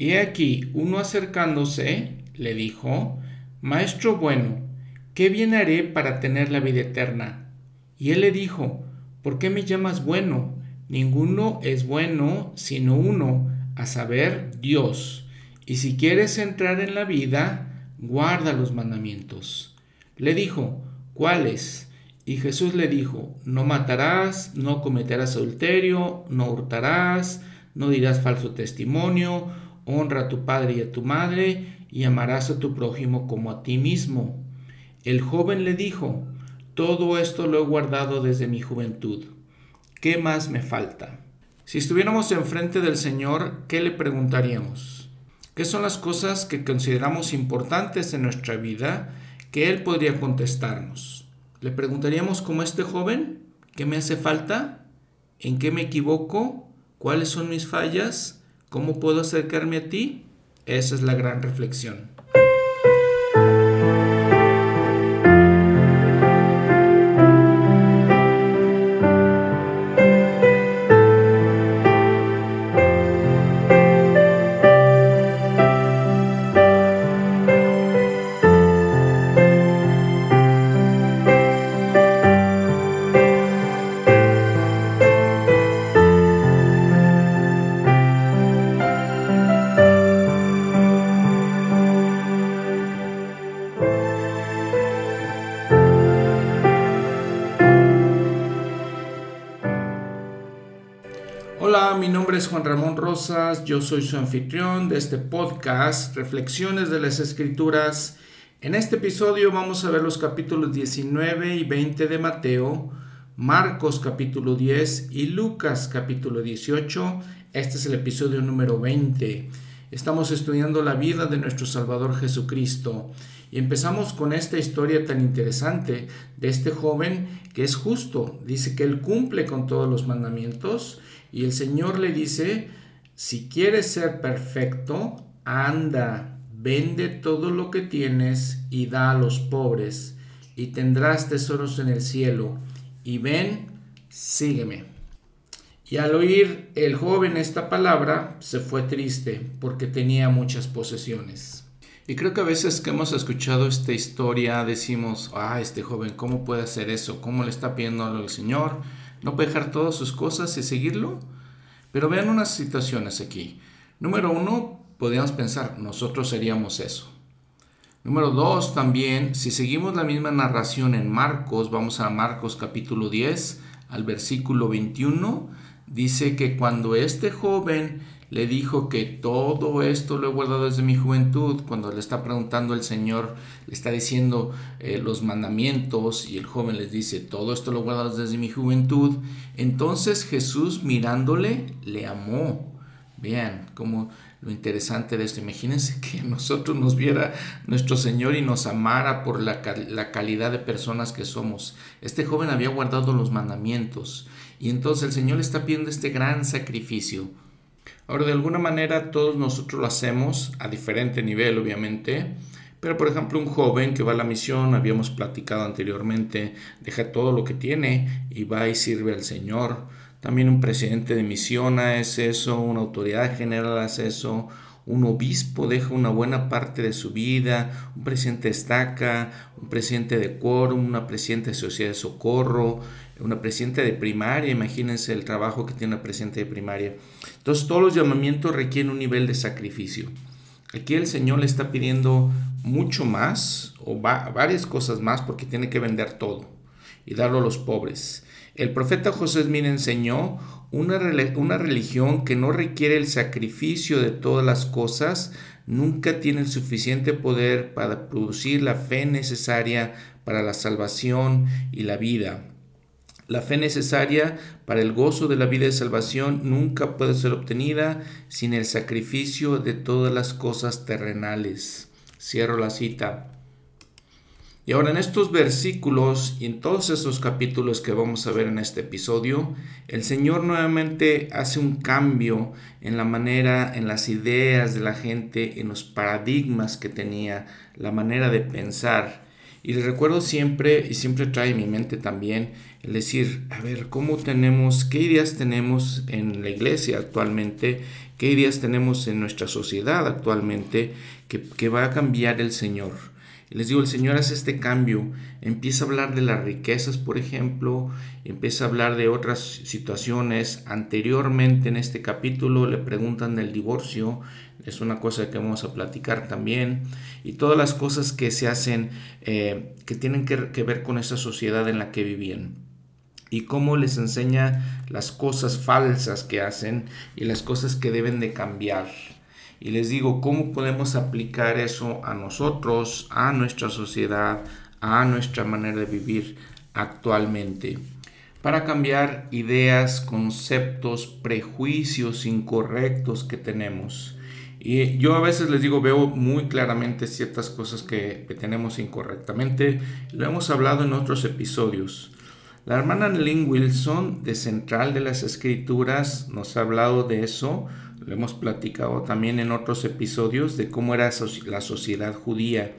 Y aquí uno acercándose le dijo, Maestro bueno, ¿qué bien haré para tener la vida eterna? Y él le dijo, ¿por qué me llamas bueno? Ninguno es bueno sino uno, a saber, Dios. Y si quieres entrar en la vida, guarda los mandamientos. Le dijo, ¿cuáles? Y Jesús le dijo, no matarás, no cometerás adulterio, no hurtarás, no dirás falso testimonio, honra a tu padre y a tu madre, y amarás a tu prójimo como a ti mismo. El joven le dijo, todo esto lo he guardado desde mi juventud. ¿Qué más me falta? Si estuviéramos enfrente del Señor, ¿qué le preguntaríamos? ¿Qué son las cosas que consideramos importantes en nuestra vida que Él podría contestarnos? ¿Le preguntaríamos como este joven? ¿Qué me hace falta? ¿En qué me equivoco? ¿Cuáles son mis fallas? ¿Cómo puedo acercarme a ti? Esa es la gran reflexión. Yo soy su anfitrión de este podcast, Reflexiones de las Escrituras. En este episodio vamos a ver los capítulos 19 y 20 de Mateo, Marcos capítulo 10 y Lucas capítulo 18. Este es el episodio número 20. Estamos estudiando la vida de nuestro Salvador Jesucristo y empezamos con esta historia tan interesante de este joven que es justo. Dice que él cumple con todos los mandamientos y el Señor le dice, si quieres ser perfecto, anda, vende todo lo que tienes y da a los pobres, y tendrás tesoros en el cielo. Y ven, sígueme. Y al oír el joven esta palabra, se fue triste porque tenía muchas posesiones. Y creo que a veces que hemos escuchado esta historia decimos, ah, este joven, ¿cómo puede hacer eso? ¿Cómo le está pidiendo al Señor? ¿No puede dejar todas sus cosas y seguirlo? Pero vean unas situaciones aquí. Número uno, podríamos pensar, nosotros seríamos eso. Número dos, también, si seguimos la misma narración en Marcos, vamos a Marcos capítulo 10, al versículo 21, dice que cuando este joven le dijo que todo esto lo he guardado desde mi juventud, cuando le está preguntando el Señor, le está diciendo eh, los mandamientos y el joven les dice, todo esto lo he guardado desde mi juventud, entonces Jesús mirándole le amó. Vean cómo lo interesante de esto. Imagínense que nosotros nos viera nuestro Señor y nos amara por la, la, calidad de personas que somos. Este joven había guardado los mandamientos y entonces el Señor le está pidiendo este gran sacrificio Ahora, de alguna manera todos nosotros lo hacemos a diferente nivel, obviamente. Pero, por ejemplo, un joven que va a la misión, habíamos platicado anteriormente, deja todo lo que tiene y va y sirve al Señor. También un presidente de misión hace eso, una autoridad general hace eso, un obispo deja una buena parte de su vida, un presidente destaca, un presidente de quórum, una presidenta de sociedad de socorro, una presidenta de primaria, imagínense el trabajo que tiene una presidenta de primaria. Entonces todos los llamamientos requieren un nivel de sacrificio. Aquí el Señor le está pidiendo mucho más o varias cosas más porque tiene que vender todo y darlo a los pobres. El profeta José Smith enseñó una, una religión que no requiere el sacrificio de todas las cosas, nunca tiene el suficiente poder para producir la fe necesaria para la salvación y la vida. La fe necesaria para el gozo de la vida de salvación nunca puede ser obtenida sin el sacrificio de todas las cosas terrenales. Cierro la cita. Y ahora en estos versículos y en todos esos capítulos que vamos a ver en este episodio, el Señor nuevamente hace un cambio en la manera, en las ideas de la gente, en los paradigmas que tenía, la manera de pensar. Y les recuerdo siempre, y siempre trae en mi mente también, el decir, a ver, ¿cómo tenemos, qué ideas tenemos en la iglesia actualmente qué ideas tenemos en nuestra sociedad actualmente que, que va a cambiar el Señor. Les digo, el Señor hace este cambio, empieza a hablar de las riquezas, por ejemplo, empieza a hablar de otras situaciones. Anteriormente en este capítulo le preguntan del divorcio, es una cosa que vamos a platicar también, y todas las cosas que se hacen eh, que tienen que ver con esa sociedad en la que vivían. Y cómo les enseña las cosas falsas que hacen y las cosas que deben de cambiar. Y les digo, ¿cómo podemos aplicar eso a nosotros, a nuestra sociedad, a nuestra manera de vivir actualmente? Para cambiar ideas, conceptos, prejuicios incorrectos que tenemos. Y yo a veces les digo, veo muy claramente ciertas cosas que, tenemos incorrectamente. Lo hemos hablado en otros episodios. La hermana Lynn Wilson, de Central de las Escrituras, nos ha hablado de eso lo hemos platicado también en otros episodios de cómo era la sociedad judía.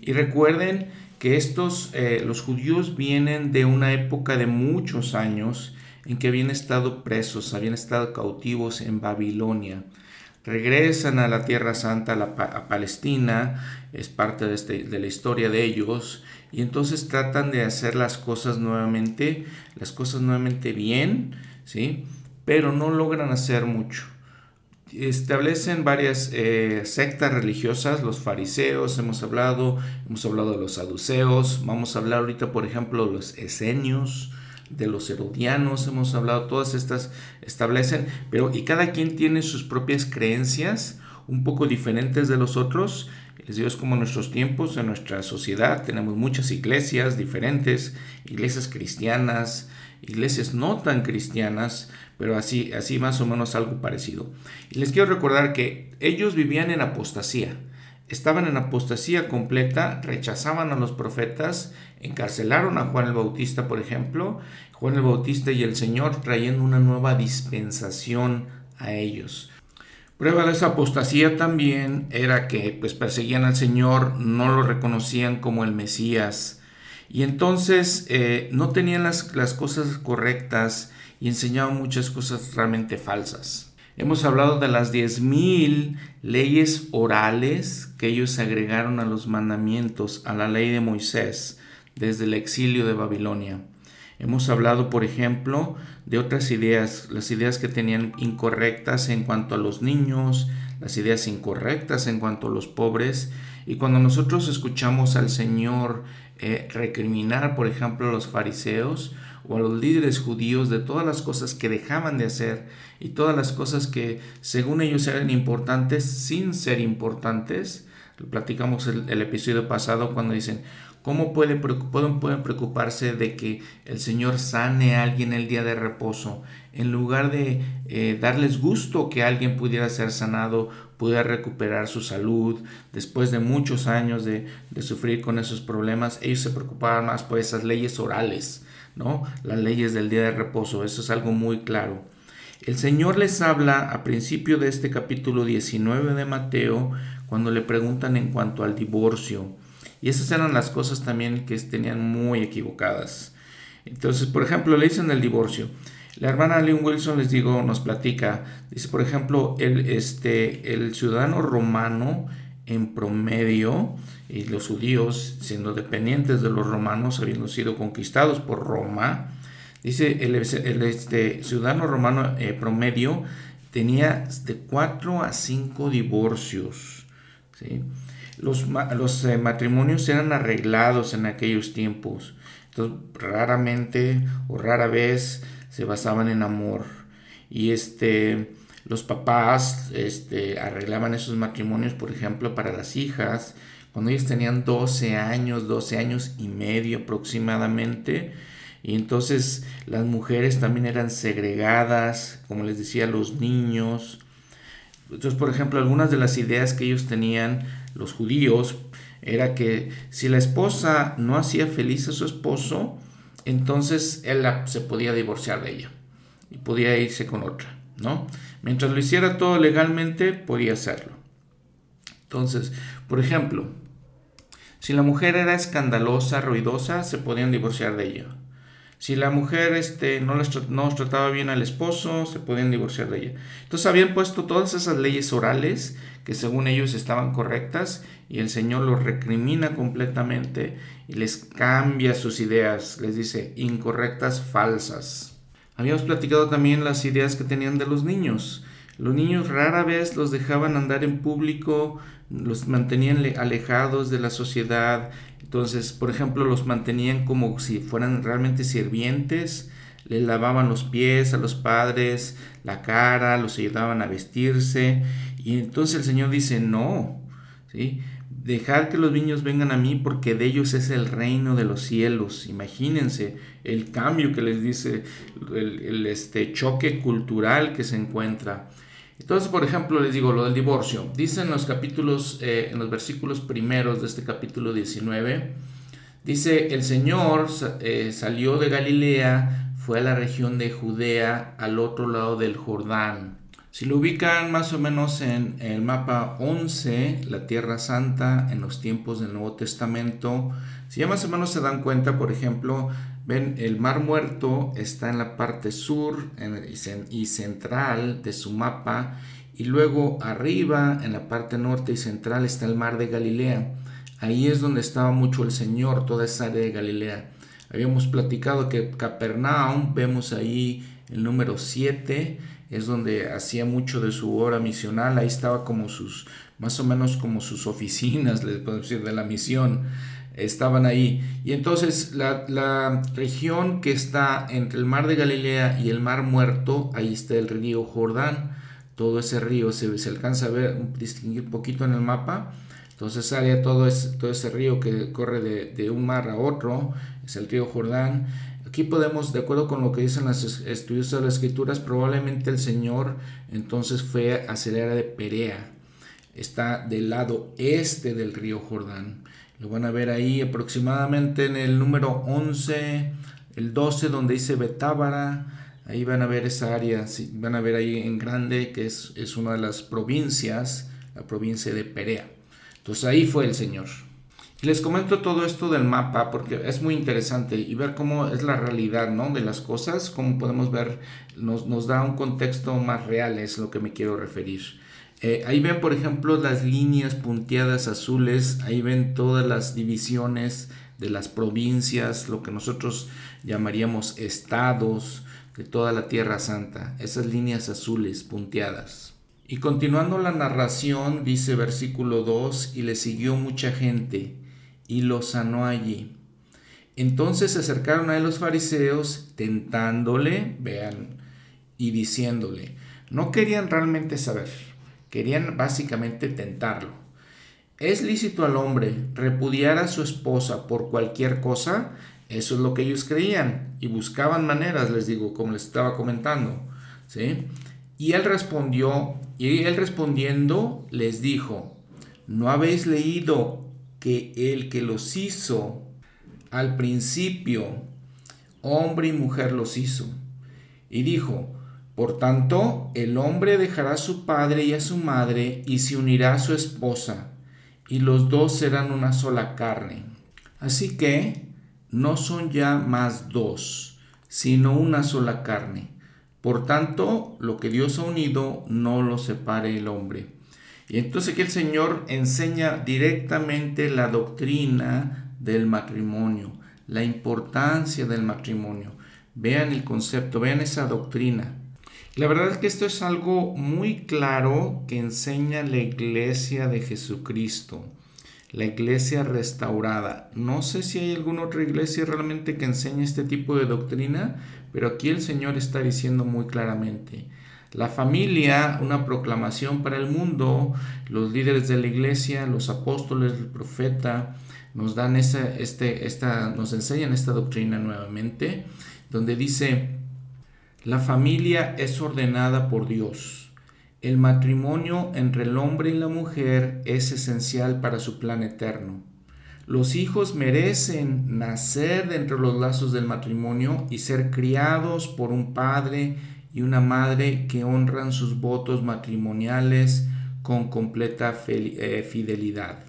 Y recuerden que estos, eh, los judíos vienen de una época de muchos años en que habían estado presos, habían estado cautivos en Babilonia. Regresan a la Tierra Santa, a, Palestina, es parte de, este, de la historia de ellos, y entonces tratan de hacer las cosas nuevamente, las cosas nuevamente bien, ¿sí? Pero no logran hacer mucho establecen varias eh, sectas religiosas, los fariseos, hemos hablado, hemos hablado de los saduceos, vamos a hablar ahorita, por ejemplo, de los esenios, de los herodianos, hemos hablado, todas estas establecen, pero y cada quien tiene sus propias creencias, un poco diferentes de los otros. Les es como en nuestros tiempos, en nuestra sociedad, tenemos muchas iglesias diferentes, iglesias cristianas, iglesias no tan cristianas, pero así, así más o menos algo parecido. Y les quiero recordar que ellos vivían en apostasía, estaban en apostasía completa, rechazaban a los profetas, encarcelaron a Juan el Bautista, por ejemplo, Juan el Bautista y el Señor trayendo una nueva dispensación a ellos. Prueba de esa apostasía también era que pues perseguían al Señor, no lo reconocían como el Mesías y entonces eh, no tenían las, las cosas correctas y enseñaban muchas cosas realmente falsas. Hemos hablado de las 10.000 leyes orales que ellos agregaron a los mandamientos, a la ley de Moisés, desde el exilio de Babilonia. Hemos hablado, por ejemplo, de otras ideas, las ideas que tenían incorrectas en cuanto a los niños, las ideas incorrectas en cuanto a los pobres. Y cuando nosotros escuchamos al Señor eh, recriminar, por ejemplo, a los fariseos, o a los líderes judíos de todas las cosas que dejaban de hacer y todas las cosas que según ellos eran importantes sin ser importantes. Platicamos el, episodio pasado cuando dicen, ¿cómo pueden, pueden, pueden preocuparse de que el Señor sane a alguien el día de reposo? En lugar de eh, darles gusto que alguien pudiera ser sanado, pudiera recuperar su salud después de muchos años de, de sufrir con esos problemas, ellos se preocupaban más por esas leyes orales ¿no? Las leyes del día de reposo, eso es algo muy claro. El Señor les habla a principio de este capítulo 19 de Mateo cuando le preguntan en cuanto al divorcio. Y esas eran las cosas también que tenían muy equivocadas. Entonces, por ejemplo, le dicen el divorcio. La hermana Lynn Wilson, les digo, nos platica, dice, por ejemplo, el, este, el ciudadano romano en promedio, y los judíos siendo dependientes de los romanos, habiendo sido conquistados por Roma, dice el, este, ciudadano romano eh, promedio tenía de 4 a 5 divorcios. Los, los eh, matrimonios eran arreglados en aquellos tiempos, entonces raramente o rara vez se basaban en amor. Y este los papás este, arreglaban esos matrimonios, por ejemplo, para las hijas, cuando ellas tenían 12 años, 12 años y medio aproximadamente. Y entonces las mujeres también eran segregadas, como les decía, los niños. Entonces, por ejemplo, algunas de las ideas que ellos tenían, los judíos, era que si la esposa no hacía feliz a su esposo, entonces él se podía divorciar de ella y podía irse con otra. ¿no? Mientras lo hiciera todo legalmente, podía hacerlo. Entonces, por ejemplo, si la mujer era escandalosa, ruidosa, se podían divorciar de ella. Si la mujer este, no, les, no trataba bien al esposo, se podían divorciar de ella. Entonces habían puesto todas esas leyes orales que según ellos estaban correctas y el Señor los recrimina completamente y les cambia sus ideas, les dice incorrectas, falsas. Habíamos platicado también las ideas que tenían de los niños. Los niños rara vez los dejaban andar en público, los mantenían alejados de la sociedad. Entonces, por ejemplo, los mantenían como si fueran realmente sirvientes, les lavaban los pies a los padres, la cara, los ayudaban a vestirse. Y entonces el Señor dice, no, ¿sí? Dejar que los niños vengan a mí porque de ellos es el reino de los cielos. Imagínense el cambio que les dice, el, este choque cultural que se encuentra. Entonces, por ejemplo, les digo lo del divorcio. Dice en los capítulos, eh, en los versículos primeros de este capítulo 19, dice, el Señor eh, salió de Galilea, fue a la región de Judea, al otro lado del Jordán si lo ubican más o menos en el mapa 11, la Tierra Santa en los tiempos del Nuevo Testamento, si ya más o menos se dan cuenta, por ejemplo, ven el Mar Muerto está en la parte sur y central de su mapa y luego arriba en la parte norte y central está el Mar de Galilea. Ahí es donde estaba mucho el Señor, toda esa área de Galilea. Habíamos platicado que Capernaum, vemos ahí el número 7, es donde hacía mucho de su obra misional, ahí estaba como sus, más o menos como sus oficinas, les puedo decir, de la misión, estaban ahí. Y entonces la, región que está entre el mar de Galilea y el mar muerto, ahí está el río Jordán, todo ese río se, se alcanza a ver, distinguir poquito en el mapa, entonces área todo, ese, todo ese río que corre de, de un mar a otro, es el río Jordán, Aquí podemos, de acuerdo con lo que dicen los estudios de las escrituras, probablemente el Señor entonces fue a área de Perea. Está del lado este del río Jordán. Lo van a ver ahí aproximadamente en el número 11, el 12, donde dice Betábara. Ahí van a ver esa área, van a ver ahí en grande que es, es una de las provincias, la provincia de Perea. Entonces ahí fue el Señor. Les comento todo esto del mapa porque es muy interesante y ver cómo es la realidad ¿no? de las cosas, como podemos ver, nos, nos, da un contexto más real, es lo que me quiero referir. Eh, ahí ven, por ejemplo, las líneas punteadas azules, ahí ven todas las divisiones de las provincias, lo que nosotros llamaríamos estados de toda la Tierra Santa, esas líneas azules punteadas. Y continuando la narración, dice versículo 2, y le siguió mucha gente y lo sanó allí. Entonces se acercaron a él los fariseos, tentándole, vean, y diciéndole, no querían realmente saber, querían básicamente tentarlo. ¿Es lícito al hombre repudiar a su esposa por cualquier cosa? Eso es lo que ellos creían y buscaban maneras, les digo, como les estaba comentando. ¿sí? Y él respondió, y él respondiendo les dijo, ¿no habéis leído que el que los hizo al principio, hombre y mujer los hizo. Y dijo, por tanto, el hombre dejará a su padre y a su madre y se unirá a su esposa, y los dos serán una sola carne. Así que no son ya más dos, sino una sola carne. Por tanto, lo que Dios ha unido, no lo separe el hombre. Y entonces aquí el Señor enseña directamente la doctrina del matrimonio, la importancia del matrimonio. Vean el concepto, vean esa doctrina. La verdad es que esto es algo muy claro que enseña la iglesia de Jesucristo, la iglesia restaurada. No sé si hay alguna otra iglesia realmente que enseñe este tipo de doctrina, pero aquí el Señor está diciendo muy claramente, la familia, una proclamación para el mundo, los líderes de la iglesia, los apóstoles, el profeta, nos dan esa, este, esta, nos enseñan esta doctrina nuevamente, donde dice, la familia es ordenada por Dios. El matrimonio entre el hombre y la mujer es esencial para su plan eterno. Los hijos merecen nacer dentro de los lazos del matrimonio y ser criados por un padre y una madre que honran sus votos matrimoniales con completa eh, fidelidad.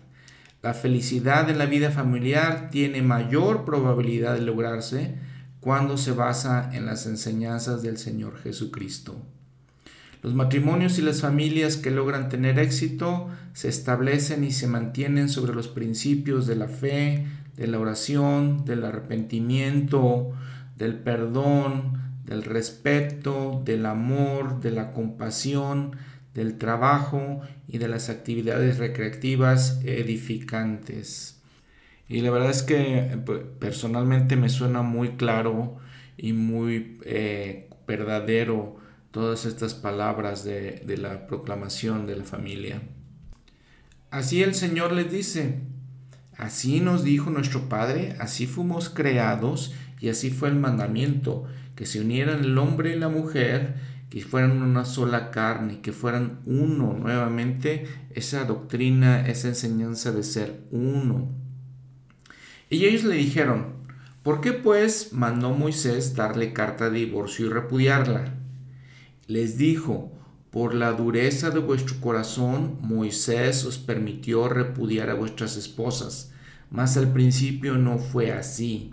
La felicidad en la vida familiar tiene mayor probabilidad de lograrse cuando se basa en las enseñanzas del Señor Jesucristo. Los matrimonios y las familias que logran tener éxito se establecen y se mantienen sobre los principios de la fe, de la oración, del arrepentimiento, del perdón, del respeto, del amor, de la compasión, del trabajo y de las actividades recreativas edificantes. Y la verdad es que pues, personalmente me suena muy claro y muy eh, verdadero todas estas palabras de, de la proclamación de la familia. Así el Señor les dice, así nos dijo nuestro Padre, así fuimos creados y así fue el mandamiento, que se unieran el hombre y la mujer, que fueran una sola carne, que fueran uno nuevamente, esa doctrina, esa enseñanza de ser uno. Y ellos le dijeron, ¿por qué pues mandó Moisés darle carta de divorcio y repudiarla? Les dijo, por la dureza de vuestro corazón, Moisés os permitió repudiar a vuestras esposas, mas al principio no fue así.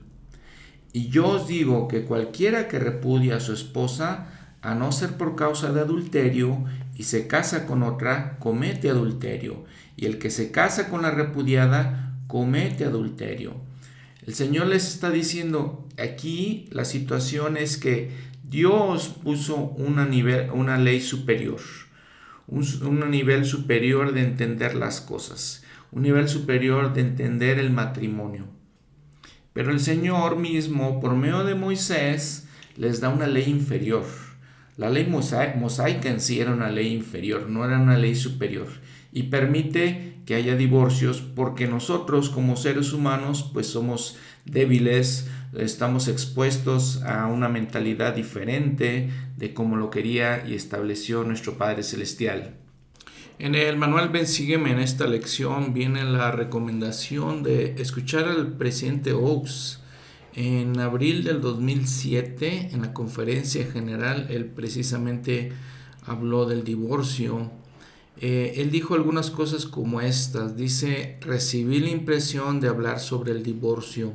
Y yo os digo que cualquiera que repudia a su esposa, a no ser por causa de adulterio, y se casa con otra, comete adulterio. Y el que se casa con la repudiada, comete adulterio. El Señor les está diciendo, aquí la situación es que Dios puso una, ley superior, un, un nivel superior de entender las cosas, un nivel superior de entender el matrimonio. Pero el Señor mismo, por medio de Moisés, les da una ley inferior. La ley mosaica en sí era una ley inferior, no era una ley superior. Y permite que haya divorcios porque nosotros como seres humanos pues somos débiles, estamos expuestos a una mentalidad diferente de como lo quería y estableció nuestro Padre Celestial. En el manual Ben Sígueme en esta lección viene la recomendación de escuchar al presidente Oaks. En abril del 2007, en la conferencia general, él precisamente habló del divorcio. Eh, él dijo algunas cosas como estas. Dice, recibí la impresión de hablar sobre el divorcio.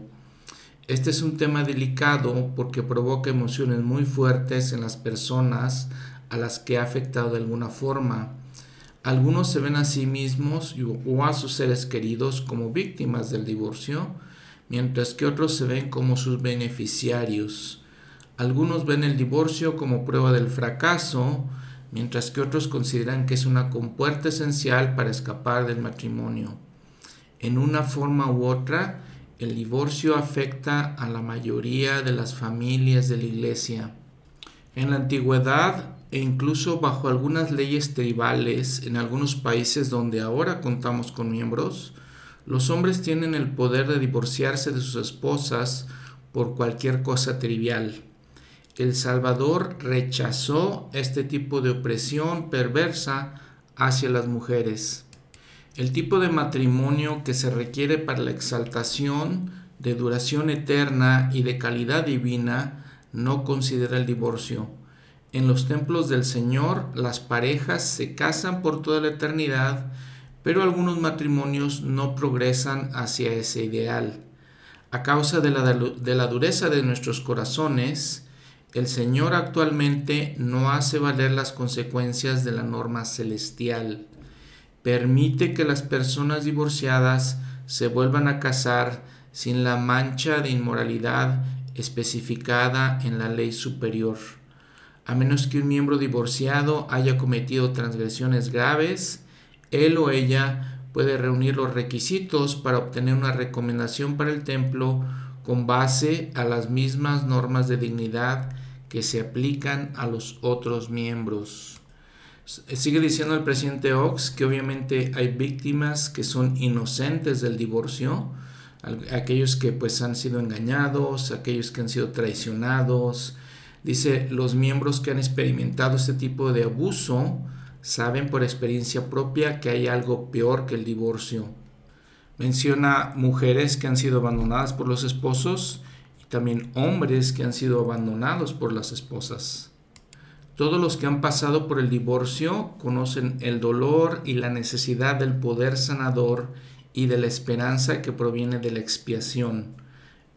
Este es un tema delicado porque provoca emociones muy fuertes en las personas a las que ha afectado de alguna forma. Algunos se ven a sí mismos o a sus seres queridos como víctimas del divorcio, mientras que otros se ven como sus beneficiarios. Algunos ven el divorcio como prueba del fracaso, mientras que otros consideran que es una compuerta esencial para escapar del matrimonio. En una forma u otra, el divorcio afecta a la mayoría de las familias de la iglesia. En la antigüedad, e incluso bajo algunas leyes tribales en algunos países donde ahora contamos con miembros, los hombres tienen el poder de divorciarse de sus esposas por cualquier cosa trivial. El Salvador rechazó este tipo de opresión perversa hacia las mujeres. El tipo de matrimonio que se requiere para la exaltación de duración eterna y de calidad divina no considera el divorcio en los templos del Señor las parejas se casan por toda la eternidad, pero algunos matrimonios no progresan hacia ese ideal. A causa de la, dureza de nuestros corazones, el Señor actualmente no hace valer las consecuencias de la norma celestial. Permite que las personas divorciadas se vuelvan a casar sin la mancha de inmoralidad especificada en la ley superior a menos que un miembro divorciado haya cometido transgresiones graves, él o ella puede reunir los requisitos para obtener una recomendación para el templo con base a las mismas normas de dignidad que se aplican a los otros miembros. Sigue diciendo el presidente Ox que obviamente hay víctimas que son inocentes del divorcio, aquellos que pues han sido engañados, aquellos que han sido traicionados, Dice, los miembros que han experimentado este tipo de abuso saben por experiencia propia que hay algo peor que el divorcio. Menciona mujeres que han sido abandonadas por los esposos también hombres que han sido abandonados por las esposas. Todos los que han pasado por el divorcio conocen el dolor y la necesidad del poder sanador y de la esperanza que proviene de la expiación.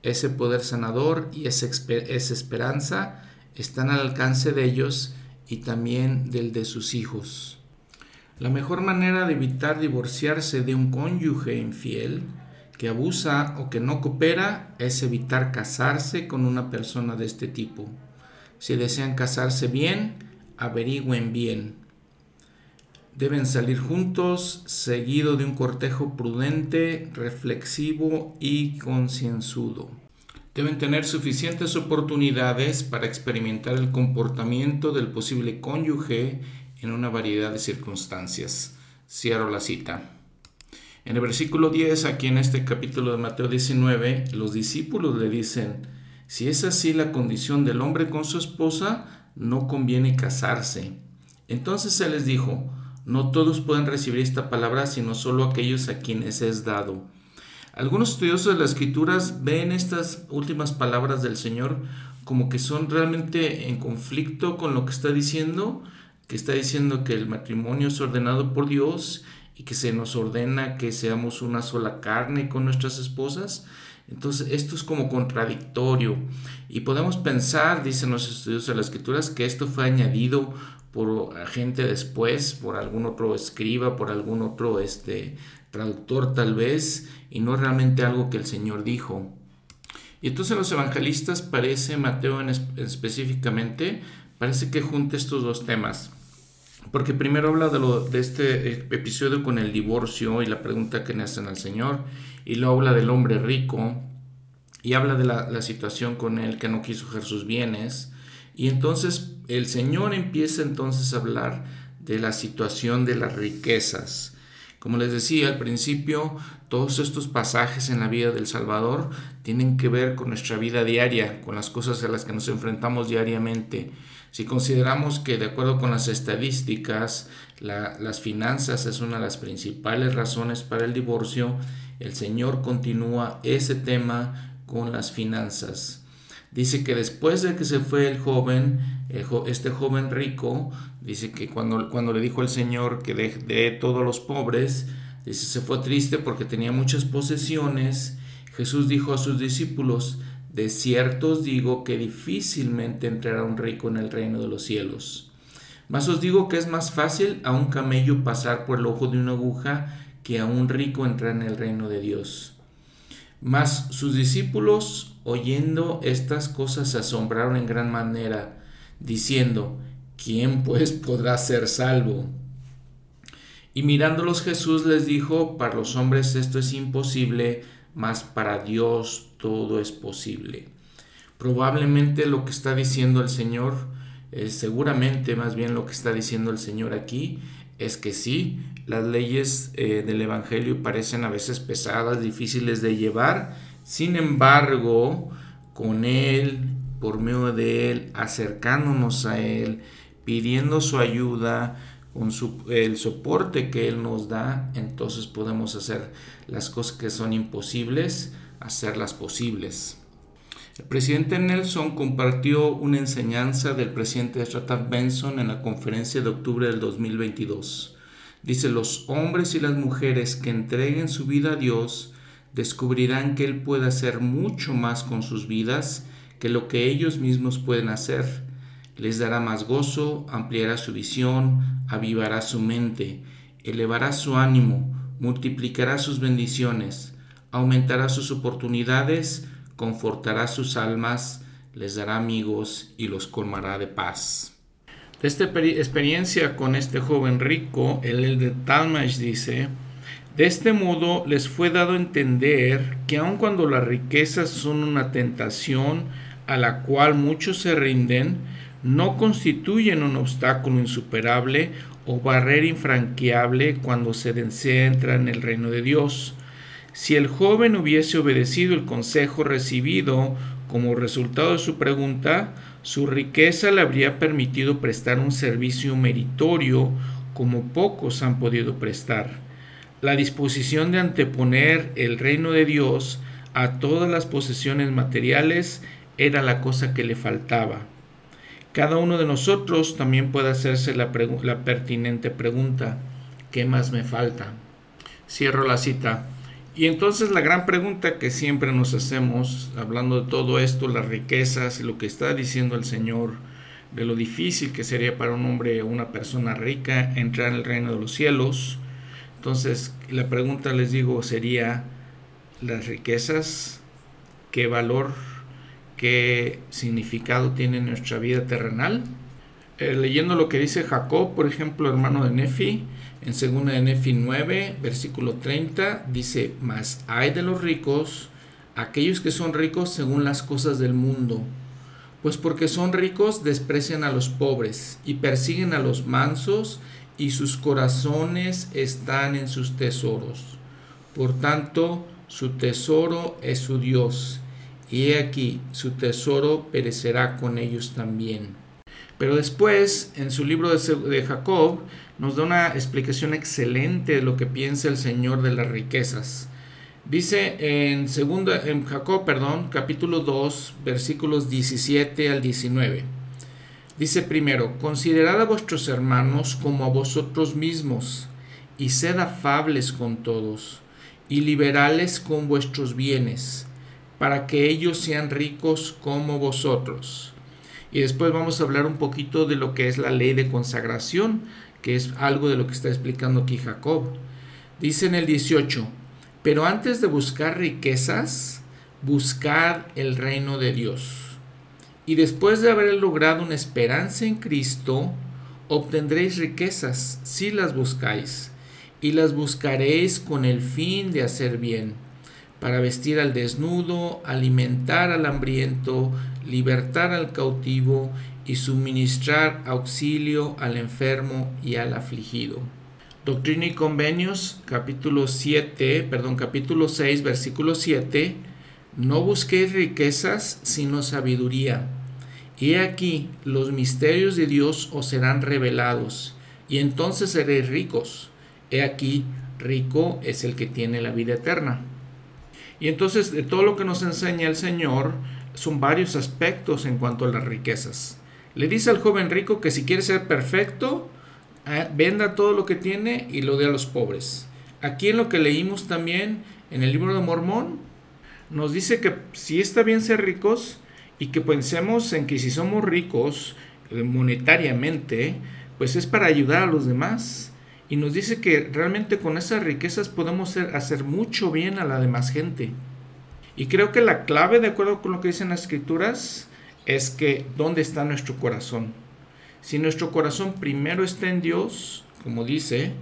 ese poder sanador y esa, esperanza están al alcance de ellos y también del de sus hijos. La mejor manera de evitar divorciarse de un cónyuge infiel que abusa o que no coopera es evitar casarse con una persona de este tipo. Si desean casarse bien, averigüen bien. Deben salir juntos, seguido de un cortejo prudente, reflexivo y concienzudo. Deben tener suficientes oportunidades para experimentar el comportamiento del posible cónyuge en una variedad de circunstancias. Cierro la cita. En el versículo 10, aquí en este capítulo de Mateo 19, los discípulos le dicen, si es así la condición del hombre con su esposa, no conviene casarse. Entonces él les dijo, no todos pueden recibir esta palabra, sino solo aquellos a quienes es dado. Algunos estudiosos de las escrituras ven estas últimas palabras del Señor como que son realmente en conflicto con lo que está diciendo, que está diciendo que el matrimonio es ordenado por Dios y que se nos ordena que seamos una sola carne con nuestras esposas. Entonces esto es como contradictorio y podemos pensar, dicen los estudios de las escrituras, que esto fue añadido por gente después, por algún otro escriba, por algún otro este, traductor tal vez, y no realmente algo que el Señor dijo. Y entonces los evangelistas parece, Mateo en específicamente, parece que junta estos dos temas. Porque primero habla de, lo, de este episodio con el divorcio y la pregunta que le hacen al Señor, y luego habla del hombre rico, y habla de la, la situación con él que no quiso ejercer sus bienes, y entonces el Señor empieza entonces a hablar de la situación de las riquezas. Como les decía al principio, todos estos pasajes en la vida del Salvador tienen que ver con nuestra vida diaria, con las cosas a las que nos enfrentamos diariamente. Si consideramos que de acuerdo con las estadísticas, las finanzas es una de las principales razones para el divorcio, el Señor continúa ese tema con las finanzas. Dice que después de que se fue el joven, este joven rico, dice que cuando, cuando le dijo el Señor que de, de todos los pobres, dice se fue triste porque tenía muchas posesiones. Jesús dijo a sus discípulos, de cierto os digo que difícilmente entrará un rico en el reino de los cielos. Mas os digo que es más fácil a un camello pasar por el ojo de una aguja que a un rico entrar en el reino de Dios. Mas sus discípulos, oyendo estas cosas, se asombraron en gran manera, diciendo, ¿quién pues podrá ser salvo? Y mirándolos Jesús les dijo, para los hombres esto es imposible, mas para Dios todo es posible. Probablemente lo que está diciendo el Señor, eh, seguramente más bien lo que está diciendo el Señor aquí, es que sí, las leyes eh, del Evangelio parecen a veces pesadas, difíciles de llevar, sin embargo, con Él, por medio de Él, acercándonos a Él, pidiendo su ayuda, con el soporte que Él nos da, entonces podemos hacer las cosas que son imposibles, hacerlas posibles. El presidente Nelson compartió una enseñanza del presidente Stratton Benson en la conferencia de octubre del 2022. Dice, los hombres y las mujeres que entreguen su vida a Dios descubrirán que Él puede hacer mucho más con sus vidas que lo que ellos mismos pueden hacer les dará más gozo, ampliará su visión, avivará su mente, elevará su ánimo, multiplicará sus bendiciones, aumentará sus oportunidades, confortará sus almas, les dará amigos y los colmará de paz. De esta experiencia con este joven rico, el de Talmash dice, de este modo les fue dado entender que aun cuando las riquezas son una tentación a la cual muchos se rinden, no constituyen un obstáculo insuperable o barrera infranqueable cuando se entra en el reino de Dios. Si el joven hubiese obedecido el consejo recibido como resultado de su pregunta, su riqueza le habría permitido prestar un servicio meritorio como pocos han podido prestar. La disposición de anteponer el reino de Dios a todas las posesiones materiales era la cosa que le faltaba. Cada uno de nosotros también puede hacerse la, pertinente pregunta, ¿qué más me falta? Cierro la cita. Y entonces la gran pregunta que siempre nos hacemos, hablando de todo esto, las riquezas y lo que está diciendo el Señor, de lo difícil que sería para un hombre o una persona rica entrar en el reino de los cielos. Entonces la pregunta les digo sería, ¿las riquezas qué valor, qué significado tiene en nuestra vida terrenal? Eh, leyendo lo que dice Jacob, por ejemplo, hermano de Nefi, en 2 de Nefi 9, versículo 30, dice, mas hay de los ricos, aquellos que son ricos según las cosas del mundo, pues porque son ricos desprecian a los pobres y persiguen a los mansos y sus corazones están en sus tesoros. Por tanto, su tesoro es su Dios, y he aquí, su tesoro perecerá con ellos también. Pero después, en su libro de, Jacob, nos da una explicación excelente de lo que piensa el Señor de las riquezas. Dice en, segunda, en Jacob, perdón, capítulo 2, versículos 17 al 19. Dice primero, considerad a vuestros hermanos como a vosotros mismos, y sed afables con todos, y liberales con vuestros bienes, para que ellos sean ricos como vosotros y después vamos a hablar un poquito de lo que es la ley de consagración, que es algo de lo que está explicando aquí Jacob. Dice en el 18, pero antes de buscar riquezas, buscad el reino de Dios. Y después de haber logrado una esperanza en Cristo, obtendréis riquezas si las buscáis, y las buscaréis con el fin de hacer bien para vestir al desnudo, alimentar al hambriento, libertar al cautivo y suministrar auxilio al enfermo y al afligido. Doctrina y Convenios, capítulo 7, perdón, capítulo 6, versículo 7. No busquéis riquezas, sino sabiduría. Y he aquí, los misterios de Dios os serán revelados, y entonces seréis ricos. He aquí, rico es el que tiene la vida eterna. Y entonces de todo lo que nos enseña el Señor son varios aspectos en cuanto a las riquezas. Le dice al joven rico que si quiere ser perfecto, eh, venda todo lo que tiene y lo dé a los pobres. Aquí en lo que leímos también en el libro de Mormón, nos dice que si está bien ser ricos y que pensemos en que si somos ricos eh, monetariamente, pues es para ayudar a los demás y nos dice que realmente con esas riquezas podemos hacer mucho bien a la demás gente. Y creo que la clave, de acuerdo con lo que dicen las escrituras, es que dónde está nuestro corazón. Si nuestro corazón primero está en Dios, como dice,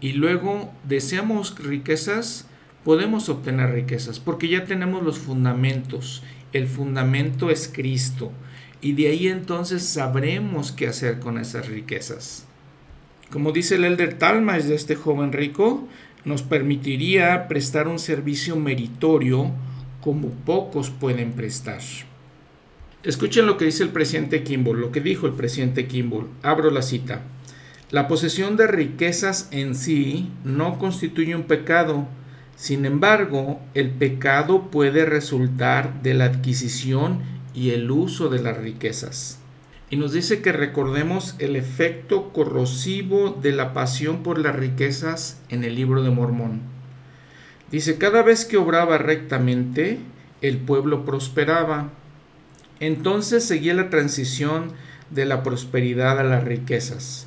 y luego deseamos riquezas, podemos obtener riquezas, porque ya tenemos los fundamentos. El fundamento es Cristo. Y de ahí entonces sabremos qué hacer con esas riquezas. Como dice el elder Talmage de este joven rico, nos permitiría prestar un servicio meritorio como pocos pueden prestar. Escuchen lo que dice el presidente Kimball, lo que dijo el presidente Kimball. Abro la cita. La posesión de riquezas en sí no constituye un pecado. Sin embargo, el pecado puede resultar de la adquisición y el uso de las riquezas y nos dice que recordemos el efecto corrosivo de la pasión por las riquezas en el libro de Mormón. Dice, cada vez que obraba rectamente, el pueblo prosperaba. Entonces seguía la transición de la prosperidad a las riquezas,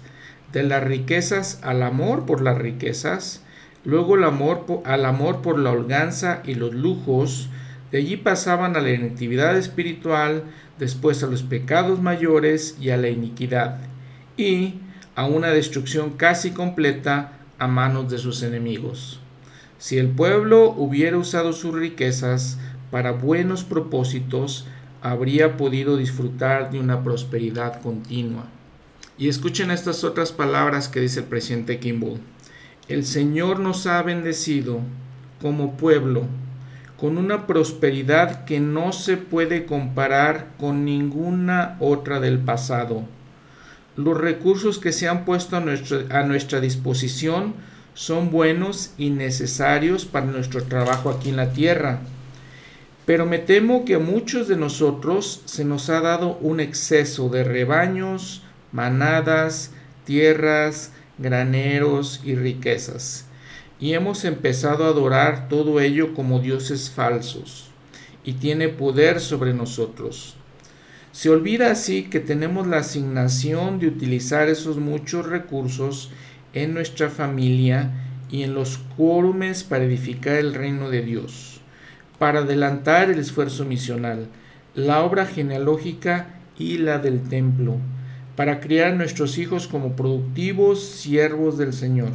de las riquezas al amor por las riquezas, luego al amor por la holganza y los lujos, de allí pasaban a la inactividad espiritual, después a los pecados mayores y a la iniquidad, y a una destrucción casi completa a manos de sus enemigos. Si el pueblo hubiera usado sus riquezas para buenos propósitos, habría podido disfrutar de una prosperidad continua. Y escuchen estas otras palabras que dice el presidente Kimball. El Señor nos ha bendecido como pueblo con una prosperidad que no se puede comparar con ninguna otra del pasado. Los recursos que se han puesto a, a nuestra disposición son buenos y necesarios para nuestro trabajo aquí en la tierra. Pero me temo que a muchos de nosotros se nos ha dado un exceso de rebaños, manadas, tierras, graneros y riquezas y hemos empezado a adorar todo ello como dioses falsos, y tiene poder sobre nosotros. Se olvida así que tenemos la asignación de utilizar esos muchos recursos en nuestra familia y en los quórumes para edificar el reino de Dios, para adelantar el esfuerzo misional, la obra genealógica y la del templo, para criar a nuestros hijos como productivos siervos del Señor,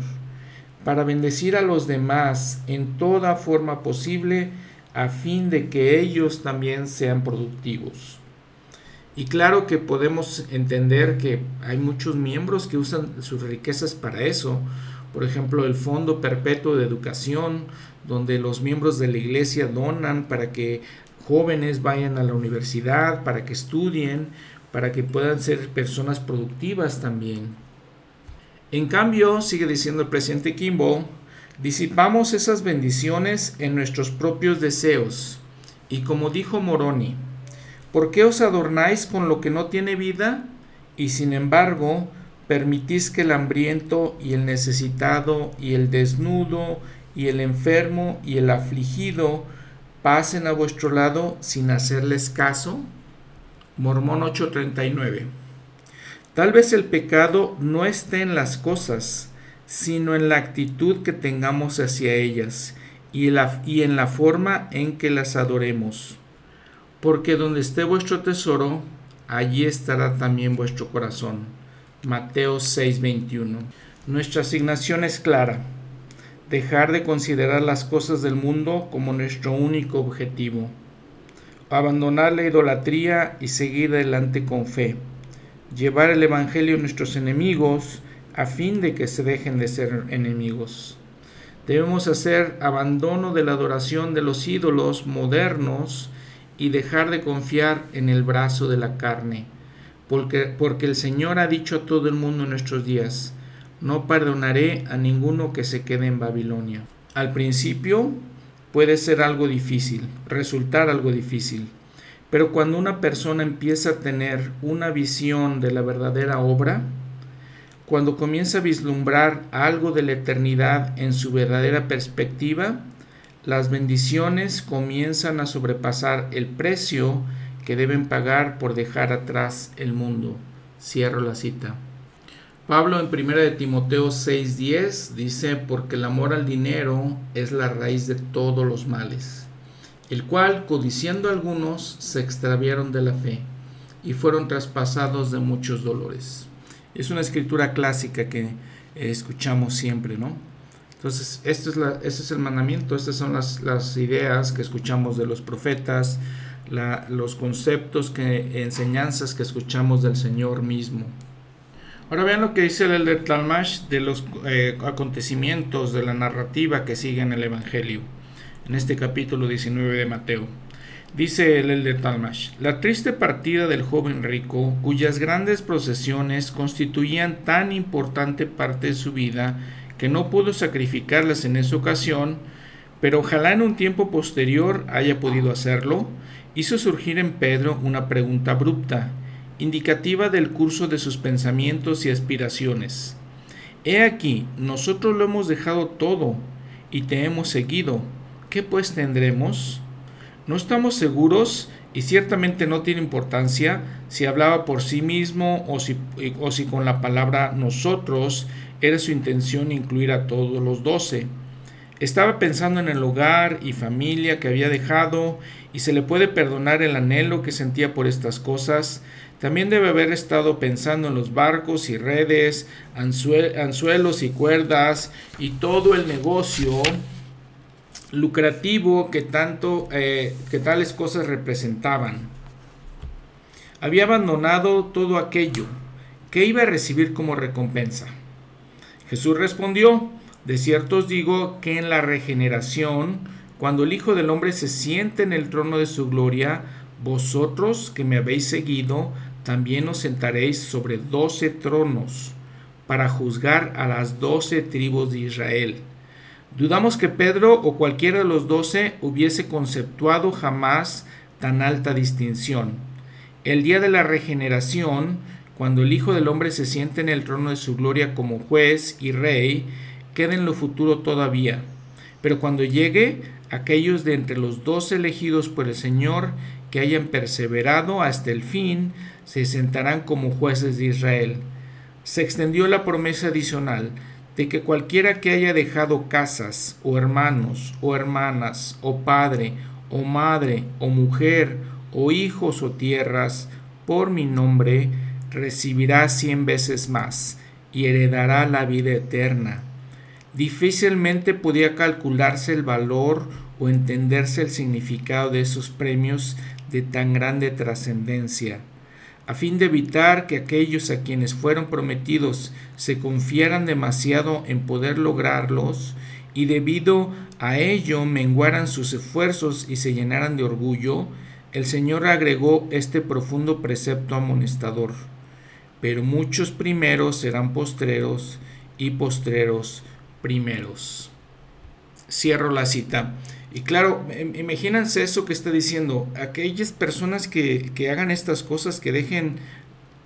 para bendecir a los demás en toda forma posible, a fin de que ellos también sean productivos. Y claro que podemos entender que hay muchos miembros que usan sus riquezas para eso. Por ejemplo, el Fondo Perpetuo de Educación, donde los miembros de la iglesia donan para que jóvenes vayan a la universidad, para que estudien, para que puedan ser personas productivas también. En cambio, sigue diciendo el presidente Kimball, disipamos esas bendiciones en nuestros propios deseos. Y como dijo Moroni, ¿Por qué os adornáis con lo que no tiene vida? Y sin embargo, permitís que el hambriento y el necesitado y el desnudo y el enfermo y el afligido pasen a vuestro lado sin hacerles caso? Mormón 8:39. Tal vez el pecado no esté en las cosas, sino en la actitud que tengamos hacia ellas y, y en la forma en que las adoremos porque donde esté vuestro tesoro, allí estará también vuestro corazón. Mateo 6:21. Nuestra asignación es clara, dejar de considerar las cosas del mundo como nuestro único objetivo, abandonar la idolatría y seguir adelante con fe, llevar el Evangelio a nuestros enemigos a fin de que se dejen de ser enemigos. Debemos hacer abandono de la adoración de los ídolos modernos y dejar de confiar en el brazo de la carne, porque, porque el Señor ha dicho a todo el mundo en nuestros días, no perdonaré a ninguno que se quede en Babilonia. Al principio puede ser algo difícil, resultar algo difícil, pero cuando una persona empieza a tener una visión de la verdadera obra, cuando comienza a vislumbrar algo de la eternidad en su verdadera perspectiva, las bendiciones comienzan a sobrepasar el precio que deben pagar por dejar atrás el mundo. Cierro la cita. Pablo en 1 de Timoteo 6:10 dice, porque el amor al dinero es la raíz de todos los males, el cual, codiciando algunos, se extraviaron de la fe y fueron traspasados de muchos dolores. Es una escritura clásica que escuchamos siempre, ¿no? Entonces, este es, la, este es el mandamiento, estas son las, las, ideas que escuchamos de los profetas, la, los conceptos, que, enseñanzas que escuchamos del Señor mismo. Ahora vean lo que dice el Elder Talmash de los eh, acontecimientos de la narrativa que sigue en el Evangelio, en este capítulo 19 de Mateo. Dice el Elder Talmash, la triste partida del joven rico, cuyas grandes procesiones constituían tan importante parte de su vida, que no pudo sacrificarlas en esa ocasión, pero ojalá en un tiempo posterior haya podido hacerlo, hizo surgir en Pedro una pregunta abrupta, indicativa del curso de sus pensamientos y aspiraciones. He aquí, nosotros lo hemos dejado todo y te hemos seguido. ¿Qué pues tendremos? No estamos seguros y ciertamente no tiene importancia si hablaba por sí mismo o si, o si con la palabra nosotros era su intención incluir a todos los doce. Estaba pensando en el hogar y familia que había dejado y se le puede perdonar el anhelo que sentía por estas cosas. También debe haber estado pensando en los barcos y redes, anzuelos y cuerdas y todo el negocio lucrativo que tanto eh, que tales cosas representaban. Había abandonado todo aquello que iba a recibir como recompensa. Jesús respondió, de cierto os digo que en la regeneración, cuando el Hijo del Hombre se siente en el trono de su gloria, vosotros que me habéis seguido, también os sentaréis sobre doce tronos para juzgar a las doce tribus de Israel. Dudamos que Pedro o cualquiera de los doce hubiese conceptuado jamás tan alta distinción. El día de la regeneración, cuando el Hijo del Hombre se siente en el trono de su gloria como juez y rey, queda en lo futuro todavía. Pero cuando llegue, aquellos de entre los dos elegidos por el Señor que hayan perseverado hasta el fin, se sentarán como jueces de Israel. Se extendió la promesa adicional de que cualquiera que haya dejado casas, o hermanos, o hermanas, o padre, o madre, o mujer, o hijos o tierras, por mi nombre, recibirá cien veces más y heredará la vida eterna. Difícilmente podía calcularse el valor o entenderse el significado de esos premios de tan grande trascendencia. A fin de evitar que aquellos a quienes fueron prometidos se confiaran demasiado en poder lograrlos, y debido a ello menguaran sus esfuerzos y se llenaran de orgullo, el Señor agregó este profundo precepto amonestador pero muchos primeros serán postreros y postreros primeros. Cierro la cita. Y claro, imagínense eso que está diciendo. Aquellas personas que, hagan estas cosas, que dejen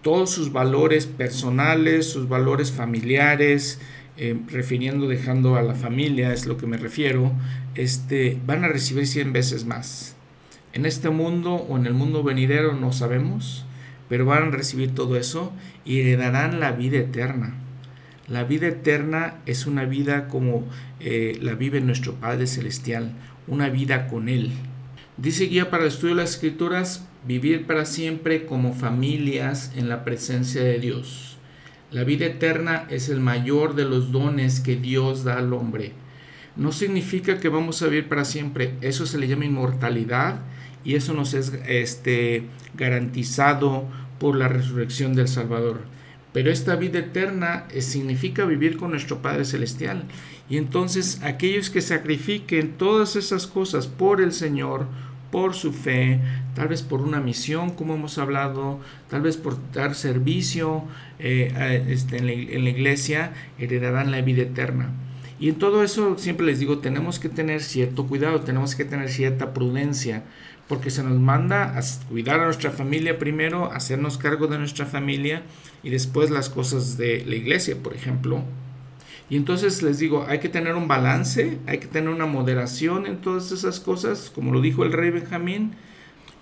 todos sus valores personales, sus valores familiares, eh, refiriendo, dejando a la familia, es lo que me refiero, este, van a recibir 100 veces más. En este mundo o en el mundo venidero no sabemos, pero van a recibir todo eso y heredarán la vida eterna. La vida eterna es una vida como eh, la vive nuestro Padre Celestial, una vida con Él. Dice guía para el estudio de las escrituras, vivir para siempre como familias en la presencia de Dios. La vida eterna es el mayor de los dones que Dios da al hombre. No significa que vamos a vivir para siempre, eso se le llama inmortalidad y eso nos es este, garantizado por la resurrección del Salvador. Pero esta vida eterna eh, significa vivir con nuestro Padre Celestial. Y entonces aquellos que sacrifiquen todas esas cosas por el Señor, por su fe, tal vez por una misión, como hemos hablado, tal vez por dar servicio eh, este, en, la, iglesia, heredarán la vida eterna. Y en todo eso siempre les digo, tenemos que tener cierto cuidado, tenemos que tener cierta prudencia, porque se nos manda a cuidar a nuestra familia primero, hacernos cargo de nuestra familia y después las cosas de la iglesia, por ejemplo. Y entonces les digo, hay que tener un balance, hay que tener una moderación en todas esas cosas, como lo dijo el rey Benjamín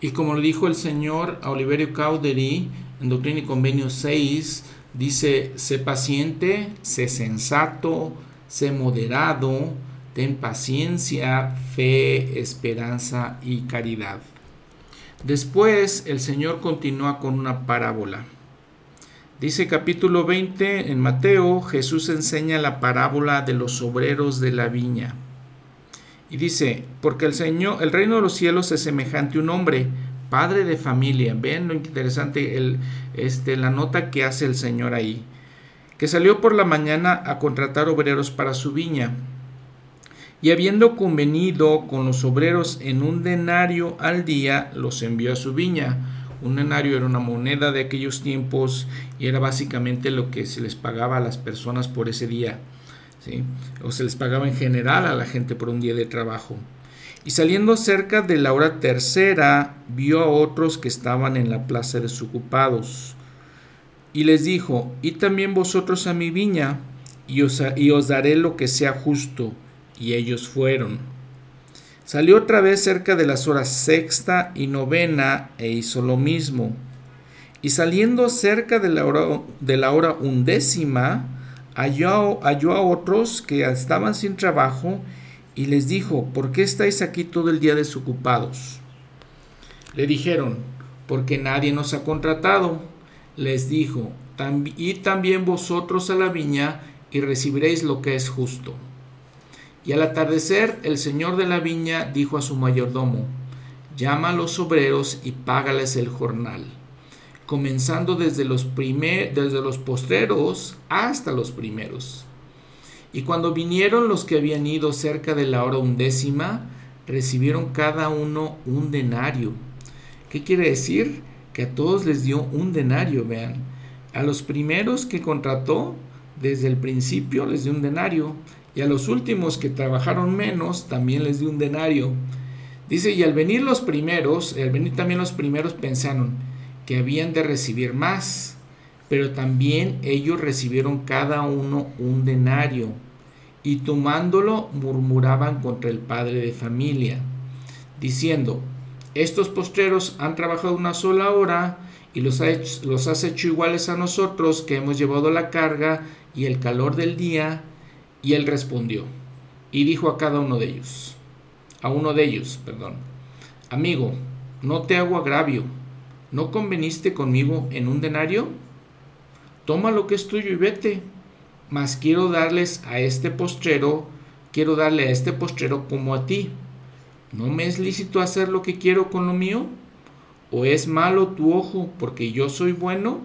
y como lo dijo el señor Oliverio Caudery en Doctrina y Convenio 6, dice, sé paciente, sé sensato, sé moderado, ten paciencia, fe, esperanza y caridad. Después el Señor continúa con una parábola. Dice capítulo 20 en Mateo, Jesús enseña la parábola de los obreros de la viña. Y dice, porque el Señor, el reino de los cielos es semejante a un hombre, padre de familia. Ven lo interesante, el, este, la nota que hace el Señor ahí. Que salió por la mañana a contratar obreros para su viña y habiendo convenido con los obreros en un denario al día, los envió a su viña. Un denario era una moneda de aquellos tiempos y era básicamente lo que se les pagaba a las personas por ese día. ¿sí? O se les pagaba en general a la gente por un día de trabajo. Y saliendo cerca de la hora tercera, vio a otros que estaban en la plaza desocupados. Y les dijo, y también vosotros a mi viña, y os, y os daré lo que sea justo y ellos fueron. Salió otra vez cerca de las horas sexta y novena e hizo lo mismo. Y saliendo cerca de la hora, de la hora undécima, halló, halló a otros que estaban sin trabajo y les dijo, ¿por qué estáis aquí todo el día desocupados? Le dijeron, porque nadie nos ha contratado. Les dijo, y también vosotros a la viña y recibiréis lo que es justo. Y al atardecer el señor de la viña dijo a su mayordomo, llama a los obreros y págales el jornal, comenzando desde los, primer, desde los postreros hasta los primeros. Y cuando vinieron los que habían ido cerca de la hora undécima, recibieron cada uno un denario. ¿Qué quiere decir? Que a todos les dio un denario, vean. A los primeros que contrató, desde el principio les dio un denario y a los últimos que trabajaron menos también les dio un denario. Dice, y al venir los primeros, al venir también los primeros pensaron que habían de recibir más, pero también ellos recibieron cada uno un denario. y tomándolo murmuraban contra el padre de familia, diciendo, estos postreros han trabajado una sola hora y los, los has hecho iguales a nosotros que hemos llevado la carga y el calor del día. Y él respondió y dijo a cada uno de ellos, a uno de ellos, perdón, amigo, no te hago agravio, ¿no conveniste conmigo en un denario? Toma lo que es tuyo y vete, mas quiero darles a este postrero, quiero darle a este postrero como a ti. ¿No me es lícito hacer lo que quiero con lo mío? ¿O es malo tu ojo porque yo soy bueno?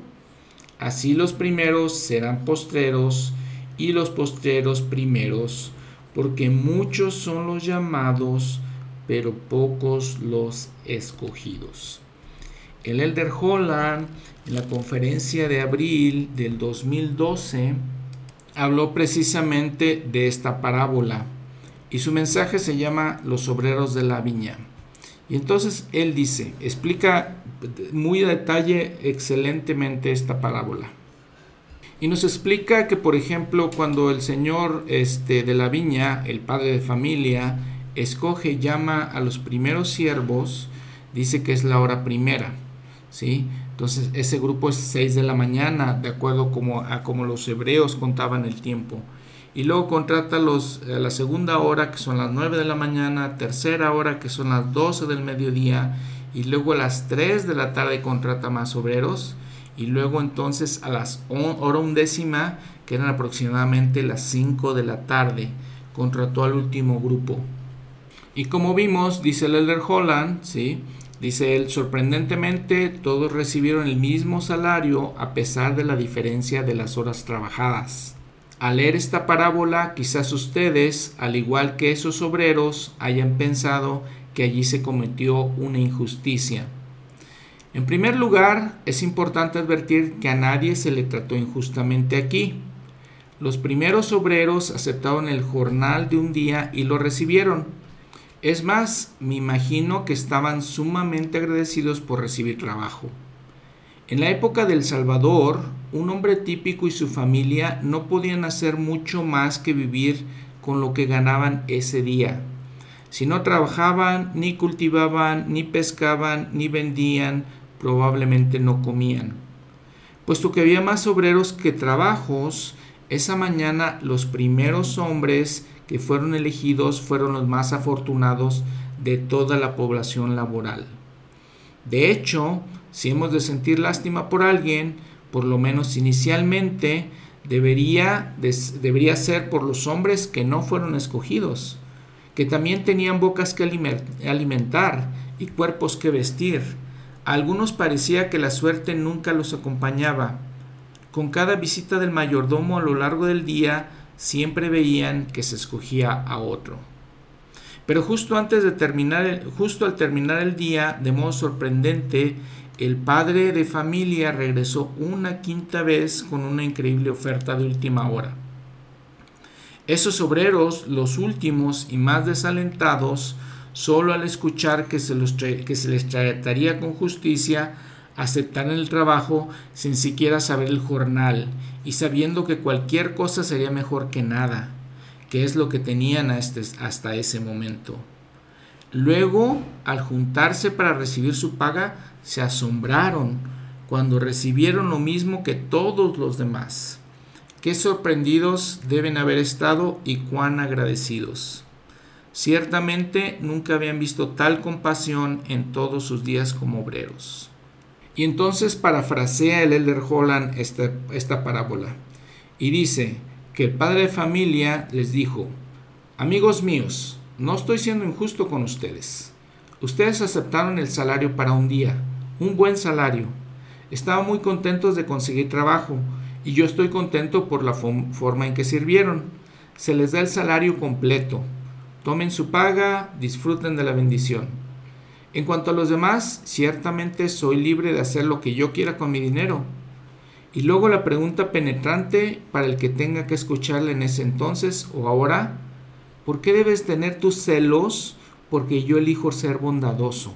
Así los primeros serán postreros y los postreros primeros, porque muchos son los llamados, pero pocos los escogidos. El Elder Holland, en la conferencia de abril del 2012, habló precisamente de esta parábola y su mensaje se llama Los obreros de la viña. Y entonces él dice, explica muy a detalle excelentemente esta parábola. Y nos explica que, por ejemplo, cuando el señor este, de la viña, el padre de familia, escoge, llama a los primeros siervos, dice que es la hora primera. ¿sí? Entonces, ese grupo es 6 de la mañana, de acuerdo como, a como los hebreos contaban el tiempo. Y luego contrata los, a la segunda hora, que son las 9 de la mañana, tercera hora, que son las 12 del mediodía, y luego a las 3 de la tarde contrata más obreros y luego entonces a las hora undécima, que eran aproximadamente las 5 de la tarde, contrató al último grupo. Y como vimos, dice el Holland, ¿sí? dice él, sorprendentemente todos recibieron el mismo salario a pesar de la diferencia de las horas trabajadas. Al leer esta parábola, quizás ustedes, al igual que esos obreros, hayan pensado que allí se cometió una injusticia. En primer lugar, es importante advertir que a nadie se le trató injustamente aquí. Los primeros obreros aceptaron el jornal de un día y lo recibieron. Es más, me imagino que estaban sumamente agradecidos por recibir trabajo. En la época del Salvador, un hombre típico y su familia no podían hacer mucho más que vivir con lo que ganaban ese día. Si no trabajaban, ni cultivaban, ni pescaban, ni vendían, probablemente no comían. Puesto que había más obreros que trabajos, esa mañana los primeros hombres que fueron elegidos fueron los más afortunados de toda la población laboral. De hecho, si hemos de sentir lástima por alguien, por lo menos inicialmente, debería, debería ser por los hombres que no fueron escogidos, que también tenían bocas que alimentar y cuerpos que vestir, algunos parecía que la suerte nunca los acompañaba. Con cada visita del mayordomo a lo largo del día, siempre veían que se escogía a otro. Pero justo antes de terminar, justo al terminar el día, de modo sorprendente, el padre de familia regresó una quinta vez con una increíble oferta de última hora. Esos obreros, los últimos y más desalentados, solo al escuchar que se, que se les trataría con justicia, aceptaron el trabajo sin siquiera saber el jornal y sabiendo que cualquier cosa sería mejor que nada, que es lo que tenían hasta ese momento. Luego, al juntarse para recibir su paga, se asombraron cuando recibieron lo mismo que todos los demás. Qué sorprendidos deben haber estado y cuán agradecidos. Ciertamente nunca habían visto tal compasión en todos sus días como obreros. Y entonces parafrasea el Elder Holland esta, esta parábola y dice que el padre de familia les dijo, amigos míos, no estoy siendo injusto con ustedes. Ustedes aceptaron el salario para un día, un buen salario. Estaban muy contentos de conseguir trabajo y yo estoy contento por la forma en que sirvieron. Se les da el salario completo, Tomen su paga, disfruten de la bendición. En cuanto a los demás, ciertamente soy libre de hacer lo que yo quiera con mi dinero. Y luego la pregunta penetrante para el que tenga que escucharla en ese entonces o ahora, ¿por qué debes tener tus celos porque yo elijo ser bondadoso?